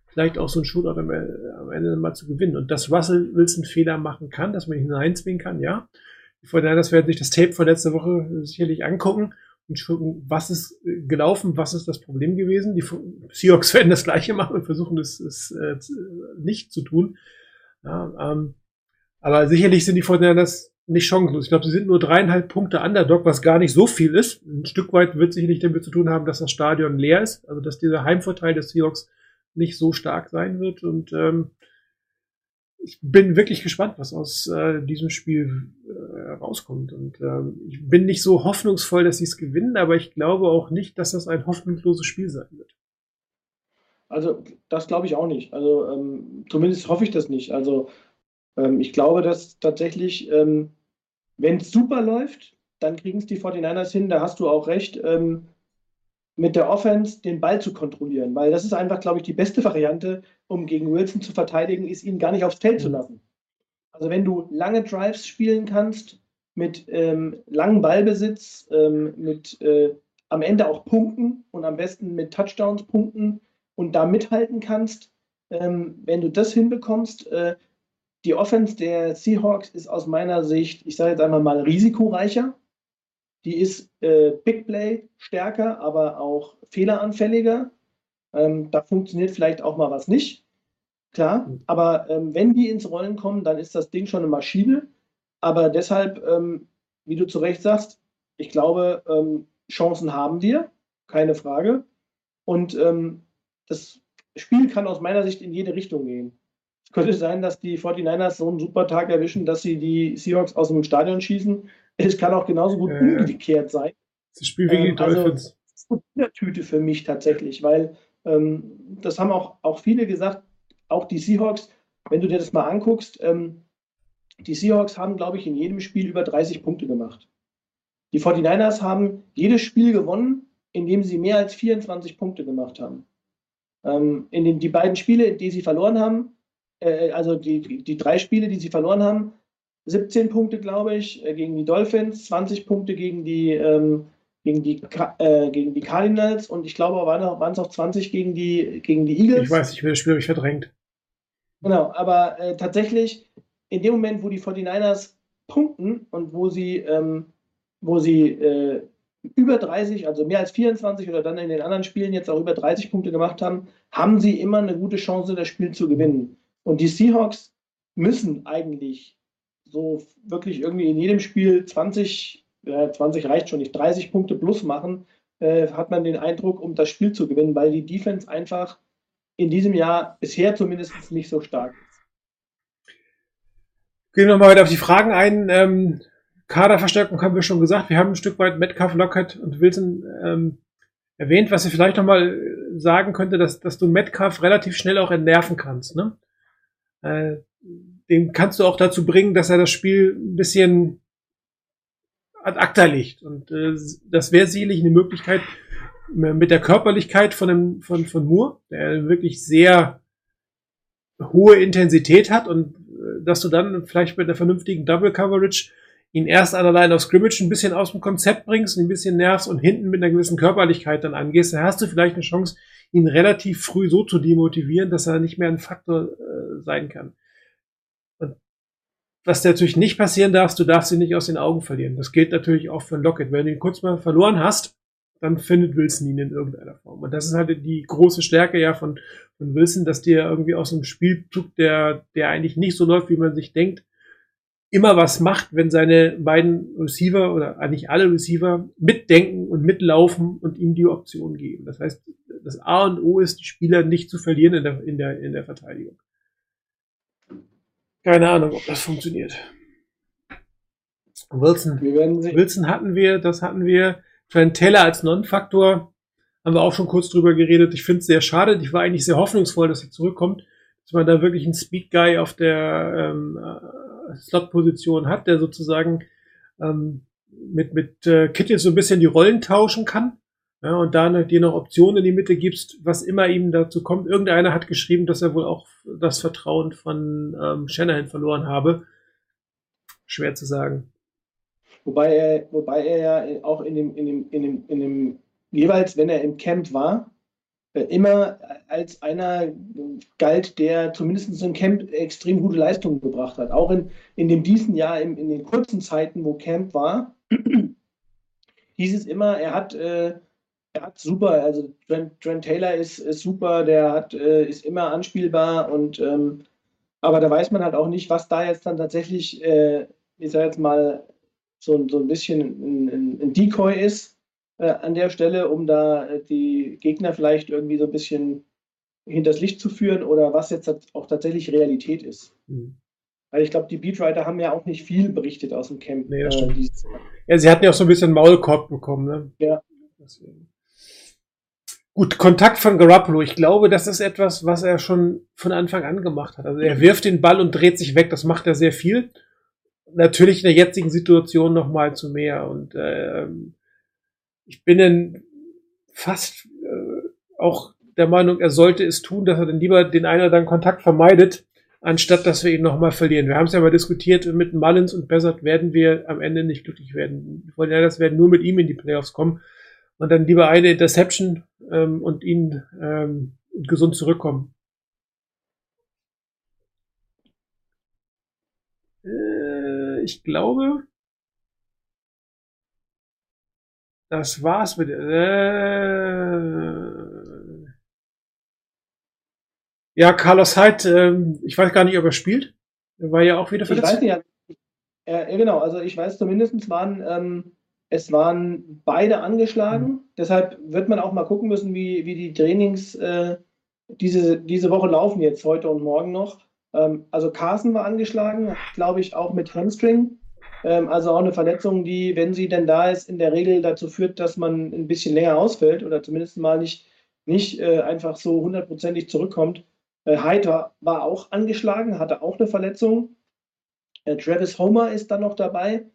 vielleicht auch so ein Shootout am, Ende mal zu gewinnen. Und dass Russell Wilson Fehler machen kann, dass man ihn hineinzwingen kann, ja. Die Fortinanders werden sich das Tape von letzter Woche sicherlich angucken und gucken, was ist äh, gelaufen, was ist das Problem gewesen. Die Seahawks werden das Gleiche machen und versuchen es, es äh, nicht zu tun. Ja, ähm, aber sicherlich sind die Fortinanders nicht chancenlos. Ich glaube, sie sind nur dreieinhalb Punkte Underdog, was gar nicht so viel ist. Ein Stück weit wird sicherlich damit zu tun haben, dass das Stadion leer ist, also dass dieser Heimvorteil des Seahawks nicht so stark sein wird. Und ähm, ich bin wirklich gespannt, was aus äh, diesem Spiel äh, rauskommt. Und ähm, ich bin nicht so hoffnungsvoll, dass sie es gewinnen, aber ich glaube auch nicht, dass das ein hoffnungsloses Spiel sein wird. Also das glaube ich auch nicht. Also ähm, zumindest hoffe ich das nicht. Also ähm, ich glaube, dass tatsächlich, ähm, wenn es super läuft, dann kriegen es die 49ers hin, da hast du auch recht, ähm, mit der Offense den Ball zu kontrollieren. Weil das ist einfach, glaube ich, die beste Variante, um gegen Wilson zu verteidigen, ist ihn gar nicht aufs Feld zu lassen. Also wenn du lange Drives spielen kannst, mit ähm, langem Ballbesitz, ähm, mit äh, am Ende auch Punkten und am besten mit Touchdowns punkten und da mithalten kannst, ähm, wenn du das hinbekommst, äh, die Offense der Seahawks ist aus meiner Sicht, ich sage jetzt einmal mal, risikoreicher. Die ist äh, Big Play stärker, aber auch fehleranfälliger. Ähm, da funktioniert vielleicht auch mal was nicht. Klar, aber ähm, wenn die ins Rollen kommen, dann ist das Ding schon eine Maschine. Aber deshalb, ähm, wie du zu Recht sagst, ich glaube, ähm, Chancen haben wir, keine Frage. Und ähm, das Spiel kann aus meiner Sicht in jede Richtung gehen. Es könnte sein, dass die 49ers so einen super Tag erwischen, dass sie die Seahawks aus dem Stadion schießen. Es kann auch genauso gut Äh. umgekehrt sein. Das Spiel gegen die Ähm, also- Dolphins. Das ist eine Tüte für mich tatsächlich, weil ähm, das haben auch, auch viele gesagt, auch die Seahawks, wenn du dir das mal anguckst, ähm, die Seahawks haben, glaube ich, in jedem Spiel über 30 Punkte gemacht. Die 49ers haben jedes Spiel gewonnen, in dem sie mehr als 24 Punkte gemacht haben. Ähm, in den, die beiden Spiele, die sie verloren haben, äh, also die, die, die drei Spiele, die sie verloren haben, 17 Punkte, glaube ich, äh, gegen die Dolphins, 20 Punkte gegen die, ähm, gegen die, äh, gegen die Cardinals und ich glaube, waren, es auch 20 gegen die, gegen die Eagles. Ich weiß nicht, wie das Spiel habe ich verdrängt. Genau, aber äh, tatsächlich in dem Moment, wo die 49ers punkten und wo sie, ähm, wo sie äh, über 30, also mehr als 24 oder dann in den anderen Spielen jetzt auch über 30 Punkte gemacht haben, haben sie immer eine gute Chance, das Spiel zu gewinnen. Und die Seahawks müssen eigentlich so wirklich irgendwie in jedem Spiel 20, äh, 20 reicht schon nicht, 30 Punkte plus machen, äh, hat man den Eindruck, um das Spiel zu gewinnen, weil die Defense einfach in diesem Jahr bisher zumindest nicht so stark ist. Gehen wir mal weiter auf die Fragen ein. Ähm, Kaderverstärkung haben wir schon gesagt. Wir haben ein Stück weit Metcalf, Lockett und Wilson ähm, erwähnt, was ihr vielleicht nochmal sagen könnte, dass, dass du Metcalf relativ schnell auch entnerven kannst. Ne? Äh, den kannst du auch dazu bringen, dass er das Spiel ein bisschen ad acta legt. Und äh, das wäre sicherlich eine Möglichkeit mit der Körperlichkeit von, dem, von, von Moore, der wirklich sehr hohe Intensität hat und äh, dass du dann vielleicht mit einer vernünftigen Double Coverage ihn erst an der Line Scrimmage ein bisschen aus dem Konzept bringst, ein bisschen nervst und hinten mit einer gewissen Körperlichkeit dann angehst, dann hast du vielleicht eine Chance, ihn relativ früh so zu demotivieren, dass er nicht mehr ein Faktor äh, sein kann. Und was natürlich nicht passieren darf, du darfst ihn nicht aus den Augen verlieren. Das gilt natürlich auch für Lockett. Wenn du ihn kurz mal verloren hast, dann findet Wilson ihn in irgendeiner Form. Und das ist halt die große Stärke ja von, von Wilson, dass dir irgendwie aus einem Spielzug, der, der eigentlich nicht so läuft, wie man sich denkt, immer was macht, wenn seine beiden Receiver oder eigentlich alle Receiver mitdenken und mitlaufen und ihm die Option geben. Das heißt, das A und O ist, die Spieler nicht zu verlieren in der, in der, in der Verteidigung. Keine Ahnung, ob das funktioniert. Wilson. Wilson hatten wir, das hatten wir. Trent Taylor als Non-Faktor haben wir auch schon kurz drüber geredet. Ich finde es sehr schade. Ich war eigentlich sehr hoffnungsvoll, dass er zurückkommt, dass man da wirklich einen Speed-Guy auf der ähm, äh, Slot-Position hat, der sozusagen ähm, mit, mit äh, Kittel so ein bisschen die Rollen tauschen kann. Ja, und da ne, dir noch Optionen in die Mitte gibst, was immer ihm dazu kommt. Irgendeiner hat geschrieben, dass er wohl auch das Vertrauen von ähm, Shanahan verloren habe. Schwer zu sagen. Wobei er, wobei er ja auch in dem, in dem, in dem, in dem, jeweils, wenn er im Camp war, immer als einer galt, der zumindest im Camp extrem gute Leistungen gebracht hat. Auch in, in dem diesen Jahr, in, in den kurzen Zeiten, wo Camp war, hieß es immer, er hat, äh, er hat super, also Trent, Trent Taylor ist, ist super, der hat, äh, ist immer anspielbar und ähm, aber da weiß man halt auch nicht, was da jetzt dann tatsächlich, äh, ich sag jetzt mal, so, so ein bisschen ein, ein, ein Decoy ist äh, an der Stelle, um da äh, die Gegner vielleicht irgendwie so ein bisschen hinters Licht zu führen oder was jetzt auch tatsächlich Realität ist. Hm. Weil ich glaube, die Beatwriter haben ja auch nicht viel berichtet aus dem Camp. Nee, das äh. Ja, sie hatten ja auch so ein bisschen Maulkorb bekommen, ne? Ja. Deswegen. Gut, Kontakt von Garoppolo. Ich glaube, das ist etwas, was er schon von Anfang an gemacht hat. Also er wirft den Ball und dreht sich weg. Das macht er sehr viel. Natürlich in der jetzigen Situation noch mal zu mehr. Und ähm, ich bin dann fast äh, auch der Meinung, er sollte es tun, dass er dann lieber den einen oder anderen Kontakt vermeidet, anstatt dass wir ihn nochmal verlieren. Wir haben es ja mal diskutiert, mit Mullins und Bessert werden wir am Ende nicht glücklich werden. Die Fortinanders werden nur mit ihm in die Playoffs kommen und dann lieber eine Interception ähm, und ihn ähm, gesund zurückkommen. Äh, ich glaube, das war's mit. Äh, ja, Carlos Hyde, ähm, ich weiß gar nicht, ob er spielt. Er war ja auch wieder Ich weiß verletzt. nicht, ja, äh, ja, genau, also ich weiß zumindest waren, ähm, es waren beide angeschlagen. Mhm. Deshalb wird man auch mal gucken müssen, wie, wie die Trainings äh, diese, diese Woche laufen jetzt, heute und morgen noch. Ähm, also Carson war angeschlagen, glaube ich, auch mit Hamstring. Ähm, also auch eine Verletzung, die, wenn sie denn da ist, in der Regel dazu führt, dass man ein bisschen länger ausfällt oder zumindest mal nicht, nicht äh, einfach so hundertprozentig zurückkommt. Äh, Hyde war, auch angeschlagen, hatte auch eine Verletzung. Äh, Travis Homer ist dann noch dabei.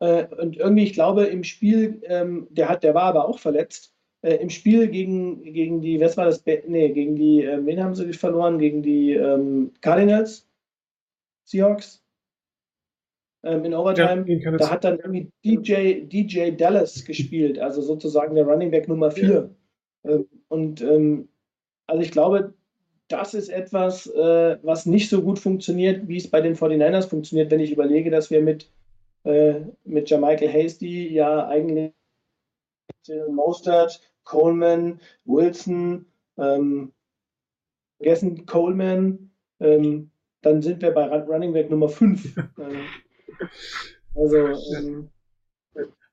Und irgendwie, ich glaube, im Spiel, ähm, der hat, der war aber auch verletzt. Im Spiel gegen, gegen die, was war das? Nee, gegen die, wen haben sie verloren? Gegen die ähm, Cardinals? Seahawks? Ähm, in Ja, Overtime. kann Da hat dann irgendwie DJ, DJ Dallas gespielt, also sozusagen der Running Back Nummer 4. Ähm, und ähm, also ich glaube, das ist etwas, äh, was nicht so gut funktioniert, wie es bei den 49ers funktioniert, wenn ich überlege, dass wir mit, äh, mit Jermichael Hasty ja eigentlich Mostert, Coleman, Wilson, ähm, vergessen Coleman, ähm, dann sind wir bei Run- Running Back Nummer 5. also, ähm,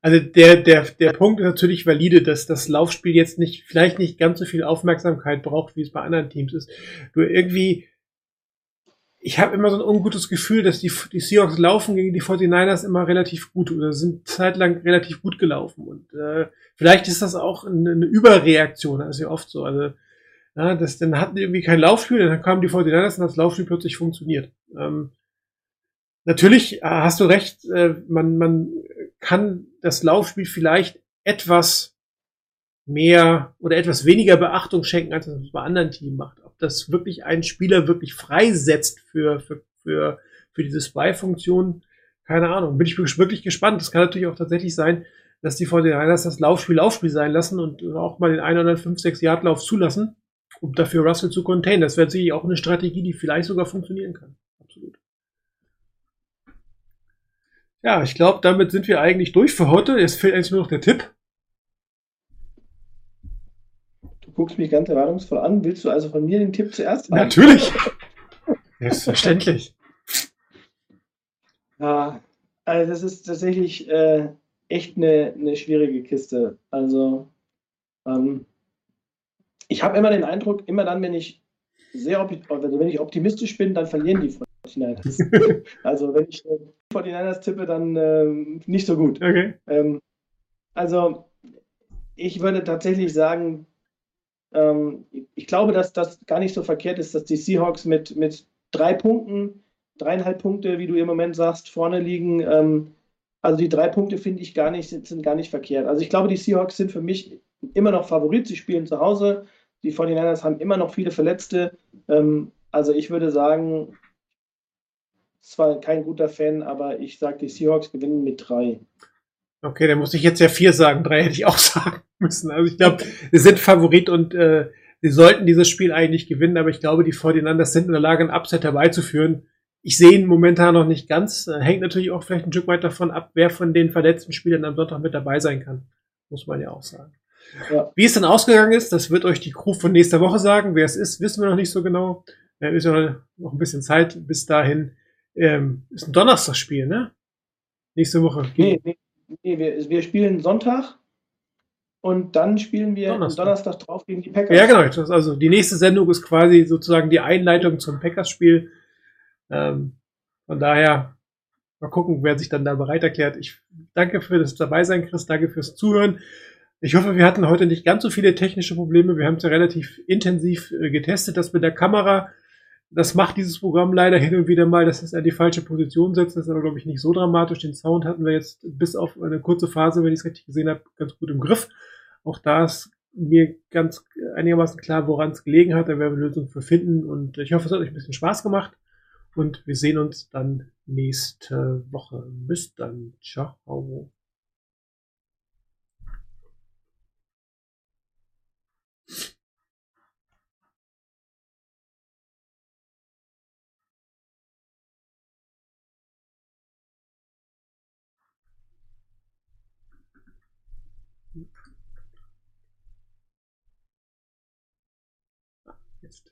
Also der, der, der Punkt ist natürlich valide, dass das Laufspiel jetzt nicht, vielleicht nicht ganz so viel Aufmerksamkeit braucht, wie es bei anderen Teams ist. Nur irgendwie, ich habe immer so ein ungutes Gefühl, dass die, die Seahawks laufen gegen die 49ers immer relativ gut oder sind zeitlang relativ gut gelaufen. Und äh, vielleicht ist das auch eine, eine Überreaktion, das ist ja oft so. Also, ja, das, dann hatten die irgendwie kein Laufspiel, dann kamen die 49ers und das Laufspiel plötzlich funktioniert. Ähm, Natürlich äh, hast du recht, äh, man, man kann das Laufspiel vielleicht etwas mehr oder etwas weniger Beachtung schenken, als das bei anderen Teams macht. Ob das wirklich einen Spieler wirklich freisetzt für, für, für, für diese Spy-Funktion, keine Ahnung. Bin ich wirklich gespannt. Das kann natürlich auch tatsächlich sein, dass die 49ers das Laufspiel Laufspiel sein lassen und auch mal den 105, 6 Yard Lauf zulassen, um dafür Russell zu containen. Das wäre sicherlich auch eine Strategie, die vielleicht sogar funktionieren kann. Absolut. Ja, ich glaube, damit sind wir eigentlich durch für heute. Jetzt fehlt eigentlich nur noch der Tipp. du guckst mich ganz erwartungsvoll an. Willst du also von mir den Tipp zuerst haben? Natürlich. Selbstverständlich. Ja, also das ist tatsächlich äh, echt eine, eine schwierige Kiste. Also ähm, ich habe immer den Eindruck, immer dann, wenn ich sehr also wenn ich optimistisch bin, dann verlieren die 49ers. also wenn ich äh, 49ers tippe, dann ähm, nicht so gut. Okay. Ähm, also, ich würde tatsächlich sagen, ähm, ich glaube, dass das gar nicht so verkehrt ist, dass die Seahawks mit, mit drei Punkten, dreieinhalb Punkte, wie du im Moment sagst, vorne liegen. Ähm, also die drei Punkte finde ich gar nicht, sind, sind gar nicht verkehrt. Also ich glaube, die Seahawks sind für mich immer noch Favorit. Sie spielen zu Hause. Die 49ers haben immer noch viele Verletzte. Ähm, also ich würde sagen, zwar kein guter Fan, aber ich sage, die Seahawks gewinnen mit drei. Okay, dann muss ich jetzt ja vier sagen. Drei hätte ich auch sagen müssen. Also ich glaube, wir sind Favorit und äh, wir sollten dieses Spiel eigentlich gewinnen, aber ich glaube, die 49ers sind in der Lage, ein Upset herbeizuführen. Ich sehe ihn momentan noch nicht ganz. Äh, Hängt natürlich auch vielleicht ein Stück weit davon ab, wer von den verletzten Spielern am Sonntag mit dabei sein kann. Muss man ja auch sagen. Ja. Wie es dann ausgegangen ist, das wird euch die Crew von nächster Woche sagen. Wer es ist, wissen wir noch nicht so genau. Äh, ist ja noch ein bisschen Zeit bis dahin. Ähm, ist ein Donnerstagsspiel, ne? Nächste Woche. Nee, nee, nee wir, wir spielen Sonntag und dann spielen wir Donnerstag. Donnerstag drauf gegen die Packers. Ja, genau. Das also die nächste Sendung ist quasi sozusagen die Einleitung zum Packers-Spiel. Ähm, Von daher mal gucken, wer sich dann da bereit erklärt. Ich danke für das Dabeisein, Chris. Danke fürs Zuhören. Ich hoffe, wir hatten heute nicht ganz so viele technische Probleme. Wir haben es ja relativ intensiv äh, getestet. Das mit der Kamera, das macht dieses Programm leider hin und wieder mal, dass es an die falsche Position setzt. Das ist aber, glaube ich, nicht so dramatisch. Den Sound hatten wir jetzt bis auf eine kurze Phase, wenn ich es richtig gesehen habe, ganz gut im Griff. Auch da ist mir ganz einigermaßen klar, woran es gelegen hat. Da werden wir eine Lösung für finden. Und ich hoffe, es hat euch ein bisschen Spaß gemacht. Und wir sehen uns dann nächste Woche. Bis dann. Ciao. Jetzt.